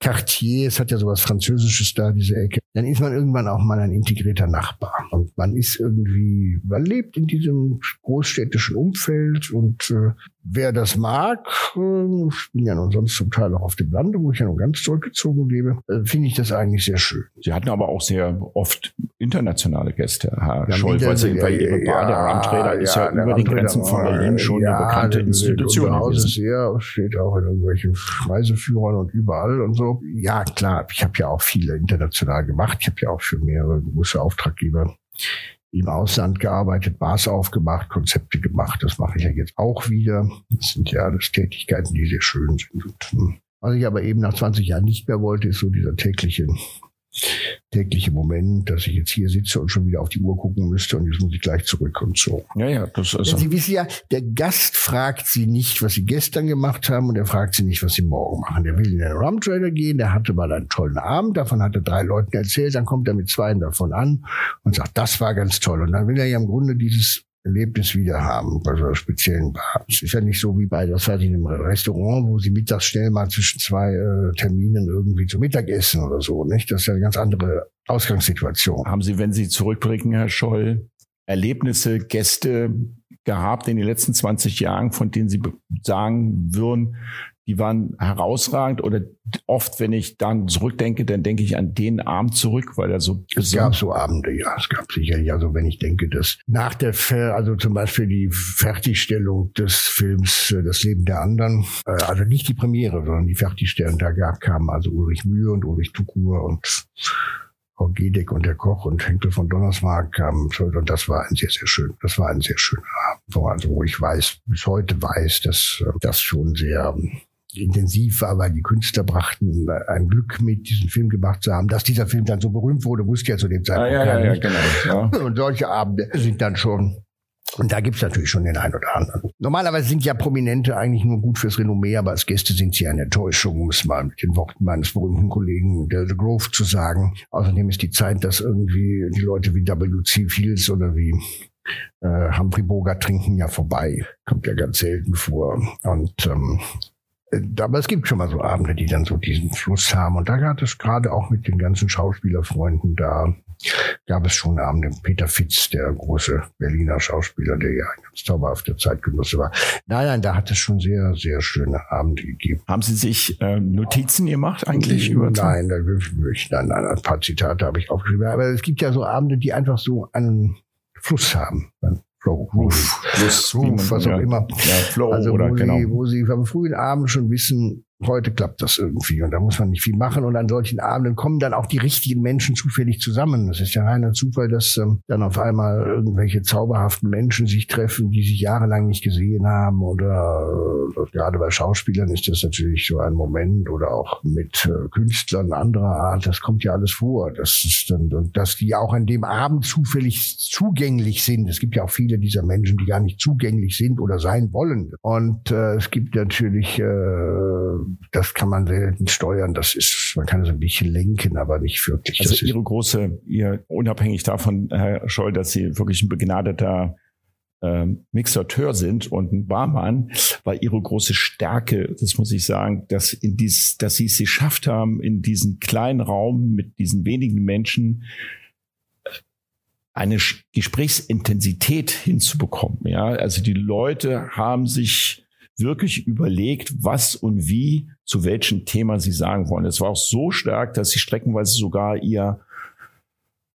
Quartier, es hat ja sowas Französisches da, diese Ecke, dann ist man irgendwann auch mal ein integrierter Nachbar. Und man ist irgendwie, man lebt in diesem großstädtischen Umfeld und äh, wer das mag, äh, ich bin ja nun sonst zum Teil auch auf dem Lande, wo ich ja noch ganz zurückgezogen lebe, äh, finde ich das eigentlich sehr schön. Sie hatten aber auch sehr oft internationale Gäste, Herr ja, Scholl, weil, Sie, weil Ihre Bar, der Ramtrader, ist ja, über die Grenzen von Berlin schon ja, eine bekannte Institution. Haus ist sehr, steht auch in irgendwelchen Reiseführern und überall und so. Ja, klar, ich habe ja auch viele international gemacht. Ich habe ja auch für mehrere große Auftraggeber im Ausland gearbeitet, Bars aufgemacht, Konzepte gemacht. Das mache ich ja jetzt auch wieder. Das sind ja alles Tätigkeiten, die sehr schön sind. Hm, was ich aber eben nach 20 Jahren nicht mehr wollte, ist so dieser tägliche tägliche Moment, dass ich jetzt hier sitze und schon wieder auf die Uhr gucken müsste und jetzt muss ich gleich zurück und so. Ja, ja, das ist. Sie wissen ja, der Gast fragt Sie nicht, was Sie gestern gemacht haben und er fragt Sie nicht, was Sie morgen machen. Der will in den Rum Trader gehen, der hatte mal einen tollen Abend, davon hat er drei Leuten erzählt, dann kommt er mit zwei davon an und sagt, das war ganz toll. Und dann will er ja im Grunde dieses Erlebnis wieder haben bei so einer speziellen Bar. Es ist ja nicht so wie bei, das war in einem Restaurant, wo sie mittags schnell mal zwischen zwei äh, Terminen irgendwie zu Mittag essen oder so, nicht? Das ist ja eine ganz andere Ausgangssituation. Haben Sie, wenn Sie zurückblicken, Herr Scholl, Erlebnisse, Gäste gehabt in den letzten 20 Jahren, von denen Sie sagen würden, die waren herausragend oder oft, wenn ich dann zurückdenke, dann denke ich an den Abend zurück, weil er so Es gab so Abende, ja, es gab sicherlich, also wenn ich denke, dass nach der, also zum Beispiel die Fertigstellung des Films äh, Das Leben der anderen, äh, also nicht die Premiere, sondern die Fertigstellung, da gab, kamen also Ulrich Mühe und Ulrich Tukur und Frau Gedeck und der Koch und Henkel von Donnersmarck kamen und das war ein sehr, sehr schön, das war ein sehr schöner Abend, also wo ich weiß, bis heute weiß, dass äh, das schon sehr intensiv weil die Künstler brachten ein Glück mit, diesen Film gemacht zu haben. Dass dieser Film dann so berühmt wurde, wusste ja zu dem Zeitpunkt ah, ja, ja, ja, genau, ja. (laughs) Und solche Abende sind dann schon Und da gibt's natürlich schon den einen oder anderen. Normalerweise sind ja Prominente eigentlich nur gut fürs Renommee, aber als Gäste sind sie eine Enttäuschung, um es mal mit den Worten meines berühmten Kollegen Del Grove zu sagen. Außerdem ist die Zeit, dass irgendwie die Leute wie W.C. Fields oder wie äh, Humphrey Bogart trinken ja vorbei. Kommt ja ganz selten vor. Und ähm, äh, aber es gibt schon mal so Abende, die dann so diesen Fluss haben. Und da gab es gerade auch mit den ganzen Schauspielerfreunden da, gab es schon Abende. Peter Fitz, der große Berliner Schauspieler, der ja ein ganz zauberhafter Zeitgenosse war. Nein, nein, da hat es schon sehr, sehr schöne Abende gegeben. Haben Sie sich äh, Notizen gemacht eigentlich? Über nein, da, nein, nein, ein paar Zitate habe ich aufgeschrieben. Aber es gibt ja so Abende, die einfach so einen Fluss haben. Flow, Roof, Roof, was auch ja, immer. Ja, Flow also oder wo genau. Sie, wo Sie am frühen Abend schon wissen, heute klappt das irgendwie und da muss man nicht viel machen und an solchen Abenden kommen dann auch die richtigen Menschen zufällig zusammen. Das ist ja reiner Zufall, dass ähm, dann auf einmal irgendwelche zauberhaften Menschen sich treffen, die sich jahrelang nicht gesehen haben oder äh, gerade bei Schauspielern ist das natürlich so ein Moment oder auch mit äh, Künstlern anderer Art. Das kommt ja alles vor. Das ist dann, und dass die auch an dem Abend zufällig zugänglich sind. Es gibt ja auch viele dieser Menschen, die gar nicht zugänglich sind oder sein wollen. Und äh, es gibt natürlich äh, das kann man selten steuern. Das ist, man kann es ein bisschen lenken, aber nicht wirklich. Also Ihre große, ihr unabhängig davon, Herr Scholl, dass Sie wirklich ein begnadeter äh, Mixateur sind und ein Barmann, war ihre große Stärke, das muss ich sagen, dass in dies, dass sie es geschafft haben, in diesen kleinen Raum mit diesen wenigen Menschen äh, eine Gesprächsintensität hinzubekommen. Ja, also die Leute haben sich wirklich überlegt, was und wie zu welchem Thema sie sagen wollen. Es war auch so stark, dass sie streckenweise sogar ihr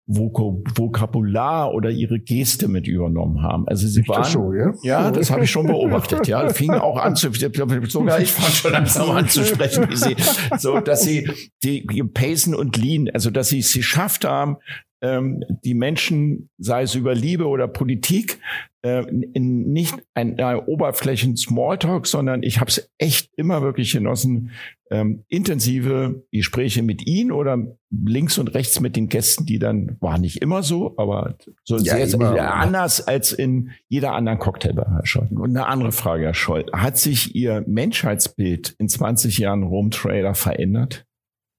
Vokabular oder ihre Geste mit übernommen haben. Also sie waren, das so, ja? ja, das habe ich schon beobachtet. Ja, fing auch an zu, sogar ich fange schon langsam an zu sprechen, wie sie, so, dass sie die, die Pacen und Lean, also dass sie es geschafft haben, ähm, die Menschen, sei es über Liebe oder Politik, äh, in nicht ein, ein Oberflächen Smalltalk, sondern ich habe es echt immer wirklich genossen, ähm, intensive Gespräche mit Ihnen oder links und rechts mit den Gästen, die dann, war nicht immer so, aber so ja, sehr, sehr anders als in jeder anderen Cocktailbar, Herr Scholl. Und eine andere Frage, Herr Scholl. Hat sich Ihr Menschheitsbild in 20 Jahren Rom Trailer verändert?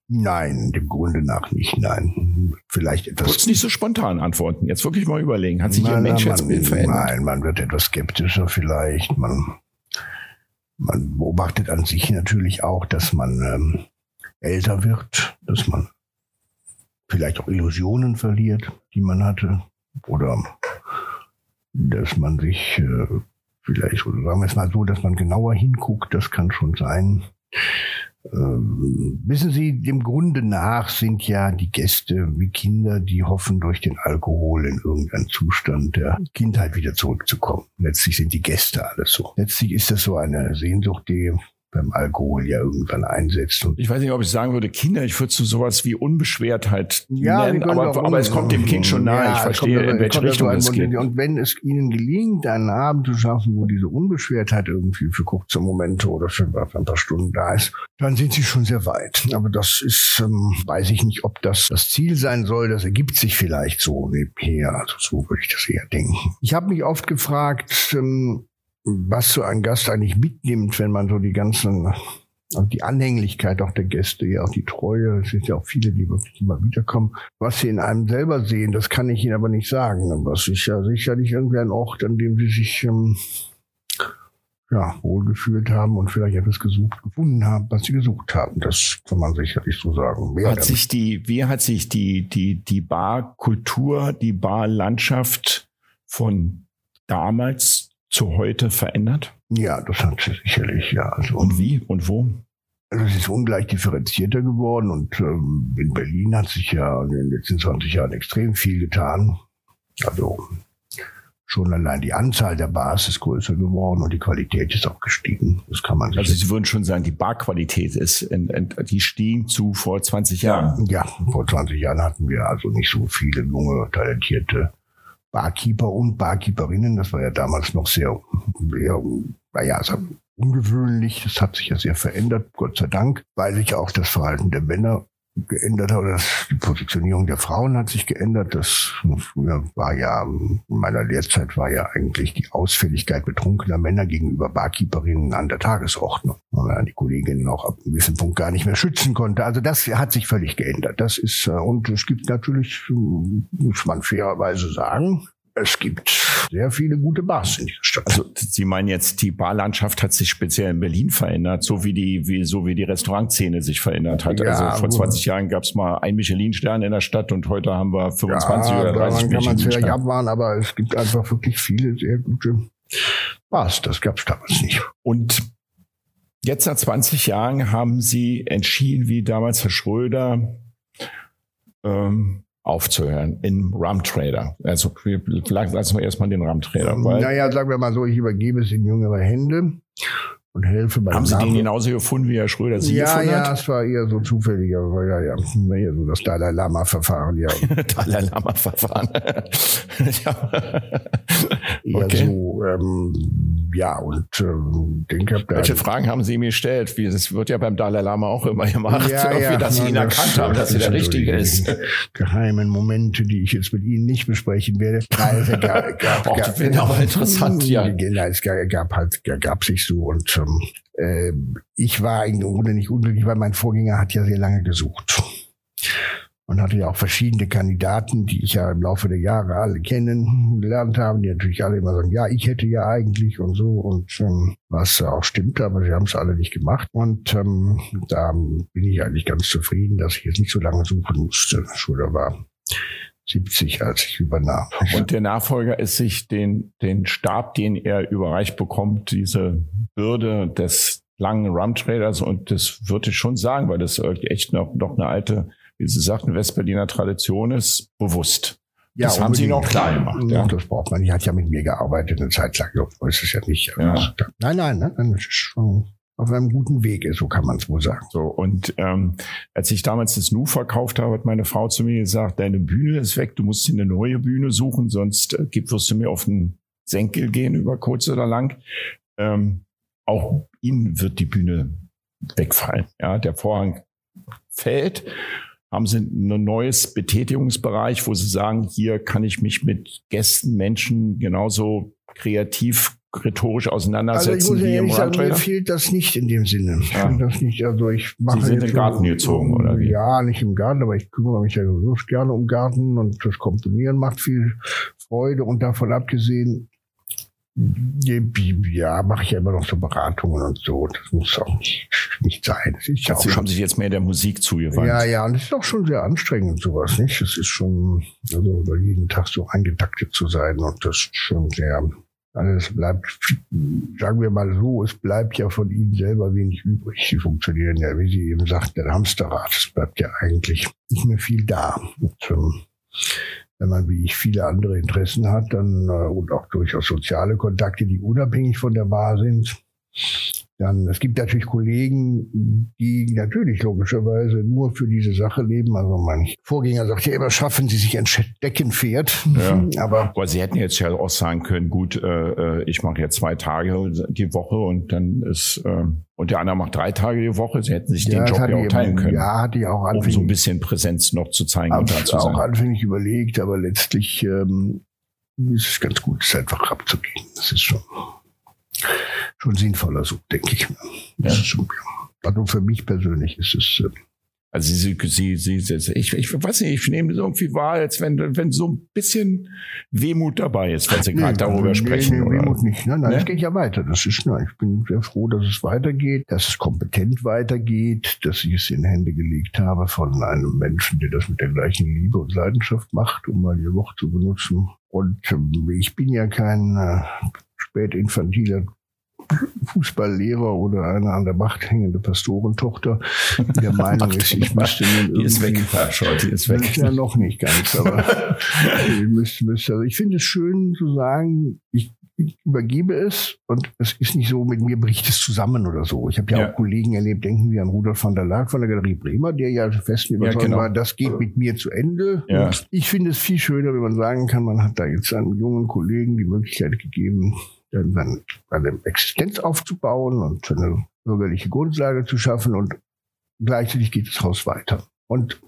Nein, dem Grunde nach nicht, nein. Vielleicht etwas. Kurz nicht so spontan antworten. Jetzt wirklich mal überlegen. Hat sich Ihr Menschheitsbild verändert? Nein, man wird etwas skeptischer vielleicht. Man, man beobachtet an sich natürlich auch, dass man ähm, älter wird, dass man vielleicht auch Illusionen verliert, die man hatte. Oder dass man sich äh, vielleicht, sagen wir es mal so, dass man genauer hinguckt, das kann schon sein. Ähm, wissen Sie, dem Grunde nach sind ja die Gäste wie Kinder, die hoffen, durch den Alkohol in irgendeinen Zustand der Kindheit wieder zurückzukommen. Letztlich sind die Gäste alles so. Letztlich ist das so eine Sehnsucht, die beim Alkohol ja irgendwann einsetzt. Ich weiß nicht, ob ich sagen würde, Kinder, ich würde zu sowas wie Unbeschwertheit ja, nennen, aber, aber es kommt dem Kind schon nahe. Ja, ich verstehe, kommt, in welche Richtung es geht. Und wenn es ihnen gelingt, einen Abend zu schaffen, wo diese Unbeschwertheit irgendwie für kurze Momente oder für ein paar Stunden da ist, dann sind sie schon sehr weit. Aber das ist, ähm, weiß ich nicht, ob das das Ziel sein soll. Das ergibt sich vielleicht so nebenher. Also so würde ich das eher denken. Ich habe mich oft gefragt, ähm, was so ein Gast eigentlich mitnimmt, wenn man so die ganzen, also die Anhänglichkeit auch der Gäste, ja auch die Treue, es sind ja auch viele, die wirklich immer wiederkommen. Was sie in einem selber sehen, das kann ich Ihnen aber nicht sagen. Aber es ist ja sicherlich irgendwie ein Ort, an dem sie sich ähm, ja, wohlgefühlt haben und vielleicht etwas gesucht, gefunden haben, was sie gesucht haben. Das kann man sicherlich so sagen. Mehr hat sich die, wie hat sich die, die, die Barkultur, die Barlandschaft von damals zu heute verändert? Ja, das hat sich sicherlich, ja. Also, und wie und wo? Also es ist ungleich differenzierter geworden und ähm, in Berlin hat sich ja in den letzten 20 Jahren extrem viel getan. Also schon allein die Anzahl der Bars ist größer geworden und die Qualität ist auch gestiegen. Das kann man. Also Sie würden schon sagen, die Barqualität ist, in, in, die stiegen zu vor 20 Jahren. Ja, vor 20 Jahren hatten wir also nicht so viele junge, talentierte Barkeeper und Barkeeperinnen. Das war ja damals noch sehr, sehr naja, ungewöhnlich. Das hat sich ja sehr verändert, Gott sei Dank, weil sich auch das Verhalten der Männer geändert hat, oder die Positionierung der Frauen hat sich geändert. Das früher war ja, in meiner Lehrzeit war ja eigentlich die Ausfälligkeit betrunkener Männer gegenüber Barkeeperinnen an der Tagesordnung. Weil man die Kolleginnen auch ab einem gewissen Punkt gar nicht mehr schützen konnte. Also das hat sich völlig geändert. Das ist, äh, und es gibt natürlich, muss man fairerweise sagen, es gibt sehr viele gute Bars in dieser Stadt. Also Sie meinen jetzt, die Barlandschaft hat sich speziell in Berlin verändert, so wie die, wie, so wie die Restaurantszene sich verändert hat. Ja, also vor 20 Jahren gab es mal ein Michelin-Stern in der Stadt und heute haben wir 25 ja, oder 30 kann man vielleicht abwarten, aber es gibt einfach wirklich viele sehr gute Bars. Das gab es damals nicht. Und jetzt nach 20 Jahren haben Sie entschieden, wie damals Herr Schröder, ähm, aufzuhören in Rum Trader. Also lassen wir erstmal den Rum Trader. naja, sagen wir mal so, ich übergebe es in jüngere Hände und helfe beim Haben Sie den genauso gefunden, wie Herr Schröder Sie ja, gefunden ja, hat? Ja, es war eher so zufällig, aber ja, ja, eher so das Dalai Lama Verfahren, ja. (laughs) Dalai Lama Verfahren. (laughs) ja. Eher okay. so, ähm, ja, und ähm, denke, hab Welche Fragen haben Sie mir gestellt? Wie, das wird ja beim Dalai Lama auch immer gemacht, ja, ja, dass Sie ihn das, erkannt haben, dass er der Richtige ist. Geheimen Momente, die ich jetzt mit Ihnen nicht besprechen werde. Also, gab, gab, (laughs) auch, gab, gab, aber interessant, ja. Es gab halt, gab sich so und äh, ich war im Grunde nicht unglücklich, weil mein Vorgänger hat ja sehr lange gesucht. Und hatte ja auch verschiedene Kandidaten, die ich ja im Laufe der Jahre alle kennengelernt habe, die natürlich alle immer sagen, ja, ich hätte ja eigentlich und so und ähm, was auch stimmt, aber sie haben es alle nicht gemacht. Und ähm, da bin ich eigentlich ganz zufrieden, dass ich jetzt nicht so lange suchen musste. Schule war 70, als ich übernahm. Und der Nachfolger ist sich den, den Stab, den er überreicht bekommt, diese Bürde des langen Rum-Traders und das würde ich schon sagen, weil das echt noch, noch eine alte, wie Sie sagten, Westberliner Tradition ist, bewusst. Ja, das haben Sie noch klar gemacht. Ja. Das braucht man. Die hat ja mit mir gearbeitet eine Zeit lang. So ist ja nicht. Ja. Nein, nein, nein, das ist schon auf einem guten Wege, so kann man es wohl sagen. So, und ähm, als ich damals das Nu verkauft habe, hat meine Frau zu mir gesagt, deine Bühne ist weg, du musst dir eine neue Bühne suchen, sonst äh, wirst du mir auf den Senkel gehen über kurz oder lang. Ähm, auch ihnen wird die Bühne wegfallen. Ja, der Vorhang fällt. Haben Sie ein neues Betätigungsbereich, wo Sie sagen, hier kann ich mich mit Gästen, Menschen genauso kreativ rhetorisch auseinandersetzen. Also ich muss ja ehrlich sagen, mir fehlt das nicht in dem Sinne. Ich ja. das nicht, also ich mache Sie sind in den Garten gezogen, oder wie? Ja, nicht im Garten, aber ich kümmere mich ja sowieso gerne um Garten und das Komponieren macht viel Freude und davon abgesehen, ja, mache ich ja immer noch so Beratungen und so. Das muss auch nicht, nicht sein. Das ist ja auch Sie schon, haben sich jetzt mehr der Musik zugewandt. Ja, ja, und das ist auch schon sehr anstrengend, sowas, nicht? Das ist schon, also jeden Tag so eingetaktet zu sein und das ist schon sehr, also es bleibt, sagen wir mal so, es bleibt ja von Ihnen selber wenig übrig. Sie funktionieren ja, wie Sie eben sagten, der Hamsterrad. Es bleibt ja eigentlich nicht mehr viel da. Und, ähm, wenn man wie ich viele andere Interessen hat, dann äh, und auch durchaus soziale Kontakte, die unabhängig von der Bar sind, dann, es gibt natürlich Kollegen, die natürlich logischerweise nur für diese Sache leben. Also mein Vorgänger sagt ja immer, schaffen Sie sich ein Steckenpferd. Ja. Aber, Aber Sie hätten jetzt ja auch sagen können, gut, äh, äh ich mache jetzt zwei Tage die Woche und dann ist, äh, und der andere macht drei Tage die Woche. Sie hätten sich ja, den Job ja auch teilen können. Ja, hatte ich auch anfänglich. Um so ein bisschen Präsenz noch zu zeigen und da zu sein. auch anfänglich überlegt, aber letztlich ähm, ist es ganz gut, es einfach abzugehen. Das ist schon schon sinnvoller so, denke ich. Ja. Schon, also für mich persönlich ist es. Äh, also sie, sie, sie, sie ich, ich weiß nicht, ich nehme das irgendwie wahr, als wenn, wenn so ein bisschen Wehmut dabei ist, wenn Sie nee, gerade darüber nee, sprechen. Nee, oder? Wehmut nicht. Nein, nein, es geht ja weiter. Das ist, nein, ich bin sehr froh, dass es weitergeht, dass es kompetent weitergeht, dass ich es in Hände gelegt habe von einem Menschen, der das mit der gleichen Liebe und Leidenschaft macht, um mal Ihr Wort zu benutzen. Und ähm, ich bin ja kein äh, spätinfantiler (laughs) Fußballlehrer oder eine an der Macht hängende Pastorentochter, die der (laughs) Meinung ist, ich müsste nun irgendwie... Die ist weg, Schott, die ist weg. Ja, noch nicht ganz, aber (laughs) ich müsste, müsste, also ich finde es schön zu sagen, ich ich übergebe es und es ist nicht so, mit mir bricht es zusammen oder so. Ich habe ja, ja, auch Kollegen erlebt, denken Sie an Rudolf van der Laak von der Galerie Bremer, der ja fest überzeugt ja, genau. war, das geht mit mir zu Ende. Ja. Ich finde es viel schöner, wenn man sagen kann, man hat da jetzt einem jungen Kollegen die Möglichkeit gegeben, dann eine Existenz aufzubauen und eine bürgerliche Grundlage zu schaffen und gleichzeitig geht das Haus weiter. Und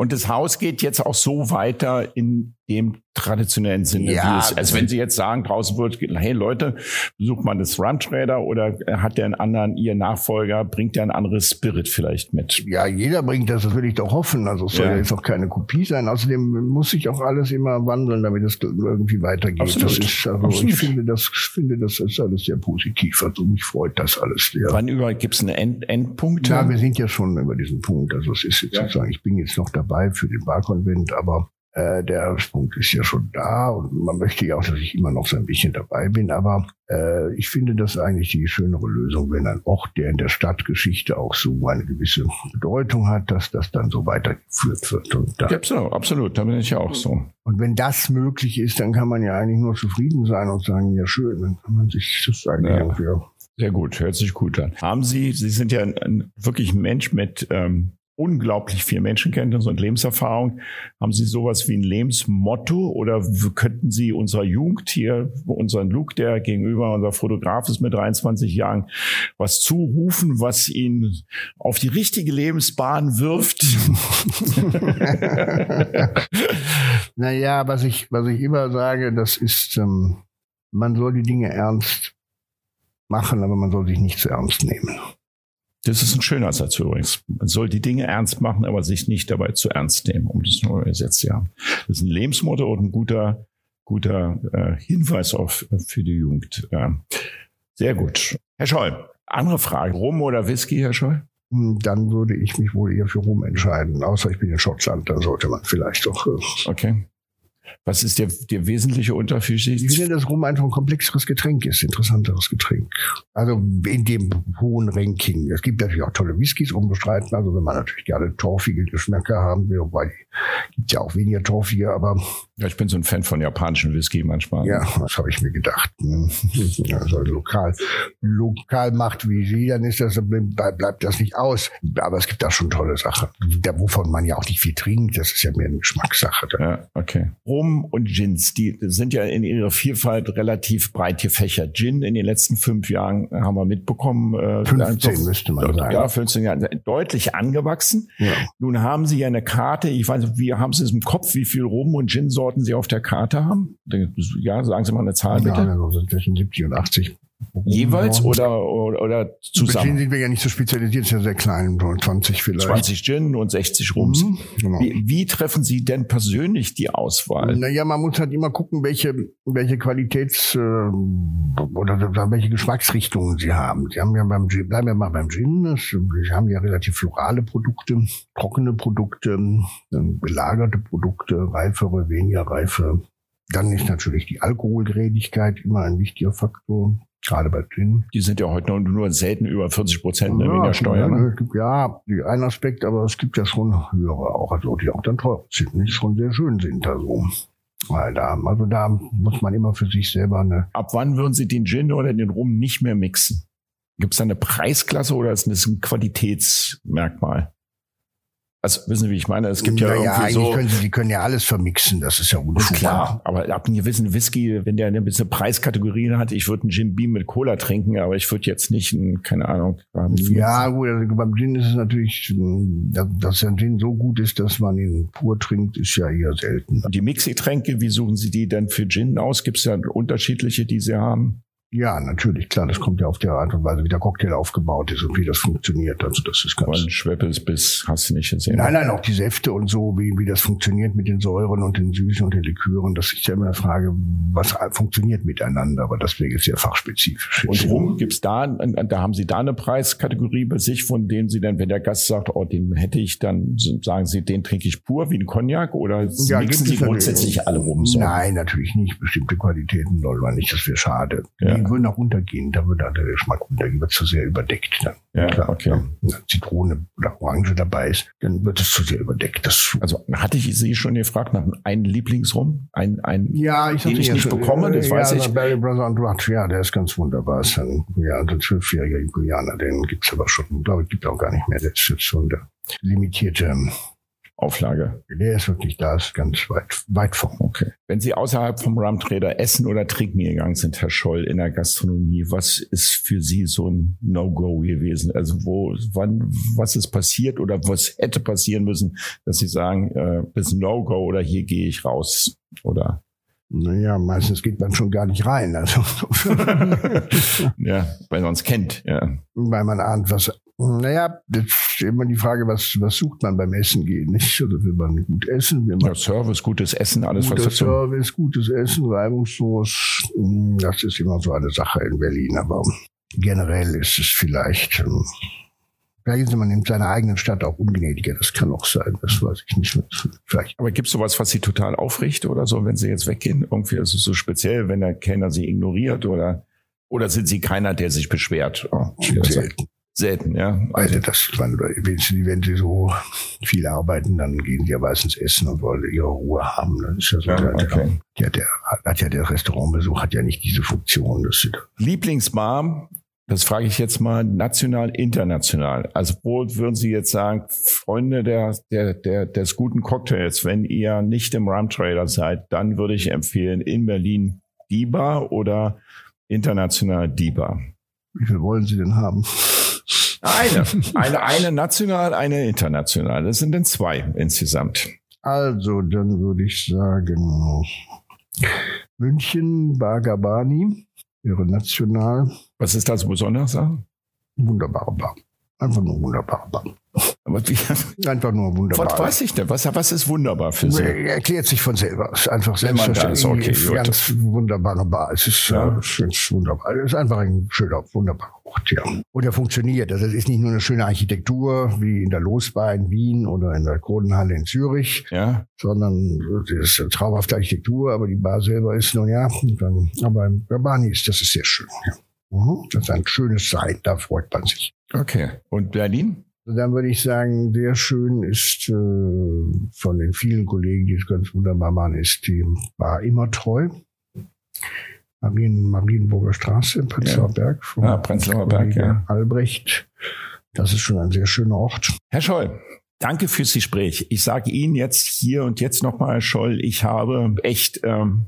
und das Haus geht jetzt auch so weiter in dem traditionellen Sinne. Ja, es, als wenn Sie jetzt sagen, draußen wird, hey Leute, besucht man das Ranchräder oder hat der einen anderen, Ihr Nachfolger, bringt der ein anderes Spirit vielleicht mit? Ja, jeder bringt das, das will ich doch hoffen. Also es soll ja jetzt auch keine Kopie sein. Außerdem muss sich auch alles immer wandeln, damit es irgendwie weitergeht. Absolut. Ist, also Absolut. Ich finde das, finde das ist alles sehr positiv. Also mich freut das alles sehr. Wann überall gibt es einen End Endpunkt? Ja, wir sind ja schon über diesen Punkt. Also es ist jetzt ja. sozusagen, ich bin jetzt noch dabei für den Barkonvent, aber äh, der Punkt ist ja schon da und man möchte ja auch, dass ich immer noch so ein bisschen dabei bin. Aber äh, ich finde das eigentlich die schönere Lösung, wenn ein Ort, der in der Stadtgeschichte auch so eine gewisse Bedeutung hat, dass das dann so weitergeführt wird. Und da, ja, so, absolut, da bin ich ja auch so. Und wenn das möglich ist, dann kann man ja eigentlich nur zufrieden sein und sagen, ja schön, dann kann man sich das eigentlich ja. irgendwie sehr gut, hört sich gut an. Haben Sie, Sie sind ja ein, ein wirklich ein Mensch mit ähm, unglaublich viel Menschenkenntnis und Lebenserfahrung. Haben Sie sowas wie ein Lebensmotto oder könnten Sie unserer Jugend hier, unseren Luke, der gegenüber unser Fotograf ist mit 23 Jahren, was zurufen, was ihn auf die richtige Lebensbahn wirft? (laughs) naja, was ich, was ich immer sage, das ist, ähm, man soll die Dinge ernst machen, aber man soll sich nicht zu ernst nehmen. Das ist ein schöner Satz übrigens. Man soll die Dinge ernst machen, aber sich nicht dabei zu ernst nehmen, um das nur übersetzt zu haben. Das ist ein Lebensmotto und ein guter, guter äh, Hinweis auf, für die Jugend. Äh, sehr gut. Herr Scholl, andere Frage. Rum oder Whisky, Herr Scholl? Hm, dann würde ich mich wohl eher für Rum entscheiden. Außer ich bin in Schottland, dann sollte man vielleicht doch. Äh, okay. Was ist der, der wesentliche Unterschied? Ich finde, dass Rum einfach ein komplexeres Getränk ist, interessanteres Getränk. Also in dem hohen Ranking. Es gibt natürlich auch tolle Whiskys, unbestreiten. Also wenn man natürlich gerne torfige Geschmäcker haben will, wobei gibt ja auch weniger torfige, aber. Ja, ich bin so ein Fan von japanischen Whisky manchmal. Ja, das habe ich mir gedacht. (laughs) Also lokal, lokal macht wie sie, dann ist das, bleibt das nicht aus. Aber es gibt auch schon tolle Sachen, wovon man ja auch nicht viel trinkt. Das ist ja mehr eine Geschmackssache. Ja, okay. Rum und Gins, die sind ja in ihrer Vielfalt relativ breit gefächert. Gin in den letzten fünf Jahren haben wir mitbekommen. Äh, 15 müsste man sagen. Ja, 15 Jahre. Deutlich angewachsen. Ja. Nun haben Sie ja eine Karte, ich weiß nicht, wie haben Sie es im Kopf, wie viel Rum- und Gin-Sorten Sie auf der Karte haben? Ja, sagen Sie mal eine Zahl bitte. Ja, also zwischen 70 und 80 Jeweils oder, oder, oder zusammen? Gin sind wir ja nicht so spezialisiert, ist ja sehr klein, 20 vielleicht. 20 Gin und 60 Rums. Mhm, genau. wie, wie, treffen Sie denn persönlich die Auswahl? Naja, man muss halt immer gucken, welche, welche Qualitäts- äh, oder welche Geschmacksrichtungen Sie haben. Sie haben ja beim Gin, bleiben wir mal beim Gin, das, Sie haben ja relativ florale Produkte, trockene Produkte, belagerte Produkte, reifere, weniger reife. Dann ist natürlich die Alkoholgrädigkeit immer ein wichtiger Faktor. Gerade bei Gin. Die sind ja heute noch nur selten über 40 Prozent ne, ja, weniger Steuer. Ne? Ja, die ein Aspekt, aber es gibt ja schon höhere auch, also die auch dann teuer sind, nicht schon sehr schön sind da so. Weil da, also da muss man immer für sich selber eine. Ab wann würden Sie den Gin oder den Rum nicht mehr mixen? Gibt es da eine Preisklasse oder ist das ein Qualitätsmerkmal? Also wissen Sie, wie ich meine? Es gibt ja, ja irgendwie so. Können Sie, die können ja alles vermixen, das ist ja unschuldig. Klar, aber ab einem gewissen Whisky, wenn der eine gewisse Preiskategorie hat, ich würde einen Gin Beam mit Cola trinken, aber ich würde jetzt nicht, einen, keine Ahnung. Ja, gut, also beim Gin ist es natürlich, dass der Gin so gut ist, dass man ihn pur trinkt, ist ja eher selten. Und die Mixgetränke, wie suchen Sie die denn für Gin aus? Gibt es ja unterschiedliche, die Sie haben? Ja, natürlich, klar. Das kommt ja auf der Art und Weise, wie der Cocktail aufgebaut ist und wie das funktioniert. Also das ist ganz. Von Schweppes bis hast du nicht gesehen. Nein, nein, auch die Säfte und so, wie, wie das funktioniert mit den Säuren und den Süßen und den Likören. Das ist ja immer eine Frage, was funktioniert miteinander. Aber deswegen ist ja fachspezifisch. Und rum gibt's da, da haben Sie da eine Preiskategorie bei sich, von denen Sie dann, wenn der Gast sagt, oh, den hätte ich, dann sagen Sie, den trinke ich pur wie ein Cognac oder ja, mixen Sie grundsätzlich alle rum? So? Nein, natürlich nicht. Bestimmte Qualitäten soll man nicht. Das wäre schade. Ja die würden auch untergehen. Da würde der Geschmack untergehen, wird zu sehr überdeckt. Dann. Ja, Klar, okay. Wenn Zitrone oder Orange dabei ist, dann wird es zu sehr überdeckt. Das also hatte ich Sie schon gefragt nach einem Lieblingsrum? Ein, ein, ja, ich den ich nicht bekomme, das ja, weiß ich. Barry Brother und Rutsch, ja, der ist ganz wunderbar. Ist ein, ja, ein zwölfjähriger Guyana, den gibt's aber schon, glaube ich, gibt auch gar nicht mehr. Der ist jetzt schon der limitierte Auflage. Der ist wirklich da, ist ganz weit, weit vorn. Okay. Wenn Sie außerhalb vom Rum-Trader essen oder trinken gegangen sind, Herr Scholl, in der Gastronomie, was ist für Sie so ein No-Go gewesen? Also wo, wann, was ist passiert oder was hätte passieren müssen, dass Sie sagen, äh, das ist ein No-Go oder hier gehe ich raus oder? Naja, meistens geht man schon gar nicht rein. Also. (laughs) (laughs) ja, weil man es kennt, ja. Weil man ahnt, was naja, das ist immer die Frage, was, was sucht man beim Essen gehen, nicht? Oder will man gut essen? Will man ja, Service, gutes Essen, alles was dazu. Service, gutes Essen, reibungslos. Hm, das ist immer so eine Sache in Berlin, aber generell ist es vielleicht, ähm, Vielleicht ist man in seiner eigenen Stadt auch ungnädiger. Das kann auch sein. Das weiß ich nicht. Vielleicht. Aber gibt es sowas, was Sie total aufricht oder so, wenn Sie jetzt weggehen? Irgendwie ist es so speziell, wenn der Kellner Sie ignoriert oder, oder sind Sie keiner, der sich beschwert? Oh, selten. Selten, ja. Also das, man, wenn, sie, wenn sie so viel arbeiten, dann gehen die ja meistens essen und wollen ihre Ruhe haben. Dann ist ja so, ja, der, okay. der, der, hat ja der Restaurantbesuch hat ja nicht diese Funktion. Dass sie Lieblingsbar, das frage ich jetzt mal national, international. Also wo würden Sie jetzt sagen, Freunde der, der, der, des guten Cocktails, wenn ihr nicht im Rum Trader seid, dann würde ich empfehlen, in Berlin die Bar oder international die Bar. Wie viel wollen Sie denn haben? Eine. Eine, eine national, eine international. Das sind dann zwei insgesamt. Also, dann würde ich sagen, München, Bagabani wäre national. Was ist da so besonders? Wunderbare Bar. Einfach nur wunderbare Bar. (laughs) Aber wie, einfach nur wunderbar. Was weiß ich denn? Was, was ist wunderbar für Sie? Erklärt sich von selber. Es ist einfach selbstverständlich. Okay, ganz wunderbare Bar. Es ist, ja. es ist wunderbar. Es ist einfach ein schöner, wunderbarer Ort, ja. Und er funktioniert. Also es ist nicht nur eine schöne Architektur wie in der Losbar in Wien oder in der Kronenhalle in Zürich, ja. sondern es ist eine traumhafte Architektur, aber die Bar selber ist nun ja, dann, aber im Urbani ist das ist sehr schön, ja. Mhm. Das ist ein schönes Sein, da freut man sich. Okay. Und Berlin? Dann würde ich sagen, sehr schön ist äh, von den vielen Kollegen, die es ganz wunderbar machen, ist die Bar immer treu. Marien, Marienburger Straße in Prenzlauer Berg. Ja, Prenzlauer Berg, ja. Albrecht. Das ist schon ein sehr schöner Ort. Herr Scholl, danke fürs Gespräch. Ich sage Ihnen jetzt hier und jetzt nochmal, Scholl, ich habe echt ähm,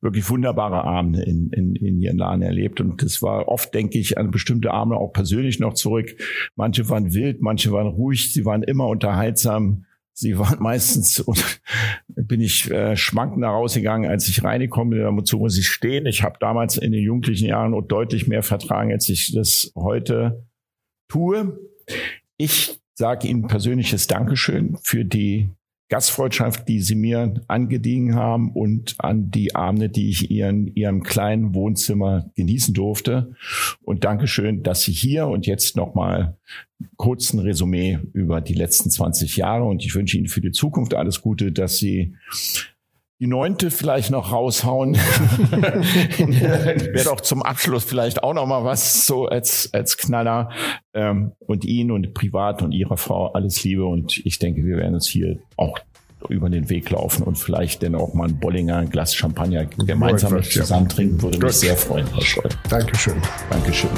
wirklich wunderbare Abende in, in, in ihren Laden erlebt. Und das war oft, denke ich, an bestimmte Abende auch persönlich noch zurück. Manche waren wild, manche waren ruhig, sie waren immer unterhaltsam. Sie waren (laughs) meistens, bin ich äh, schwankender rausgegangen, als ich reingekommen bin. Dazu muss ich stehen. Ich habe damals in den jugendlichen Jahren deutlich mehr vertragen, als ich das heute tue. Ich sage Ihnen persönliches Dankeschön für die Gastfreundschaft, die Sie mir angedient haben und an die Abende, die ich in Ihrem kleinen Wohnzimmer genießen durfte. Und Dankeschön, dass Sie hier und jetzt nochmal kurzen Resümee über die letzten 20 Jahre und ich wünsche Ihnen für die Zukunft alles Gute, dass Sie die neunte vielleicht noch raushauen. (laughs) Wäre doch zum Abschluss vielleicht auch noch mal was so als, als Knaller. Ähm, und Ihnen und privat und Ihrer Frau alles Liebe. Und ich denke, wir werden uns hier auch über den Weg laufen und vielleicht dann auch mal ein Bollinger, ein Glas Champagner gemeinsam zusammen trinken. Würde mich sehr freuen, Herr Scholl. Dankeschön. Dankeschön.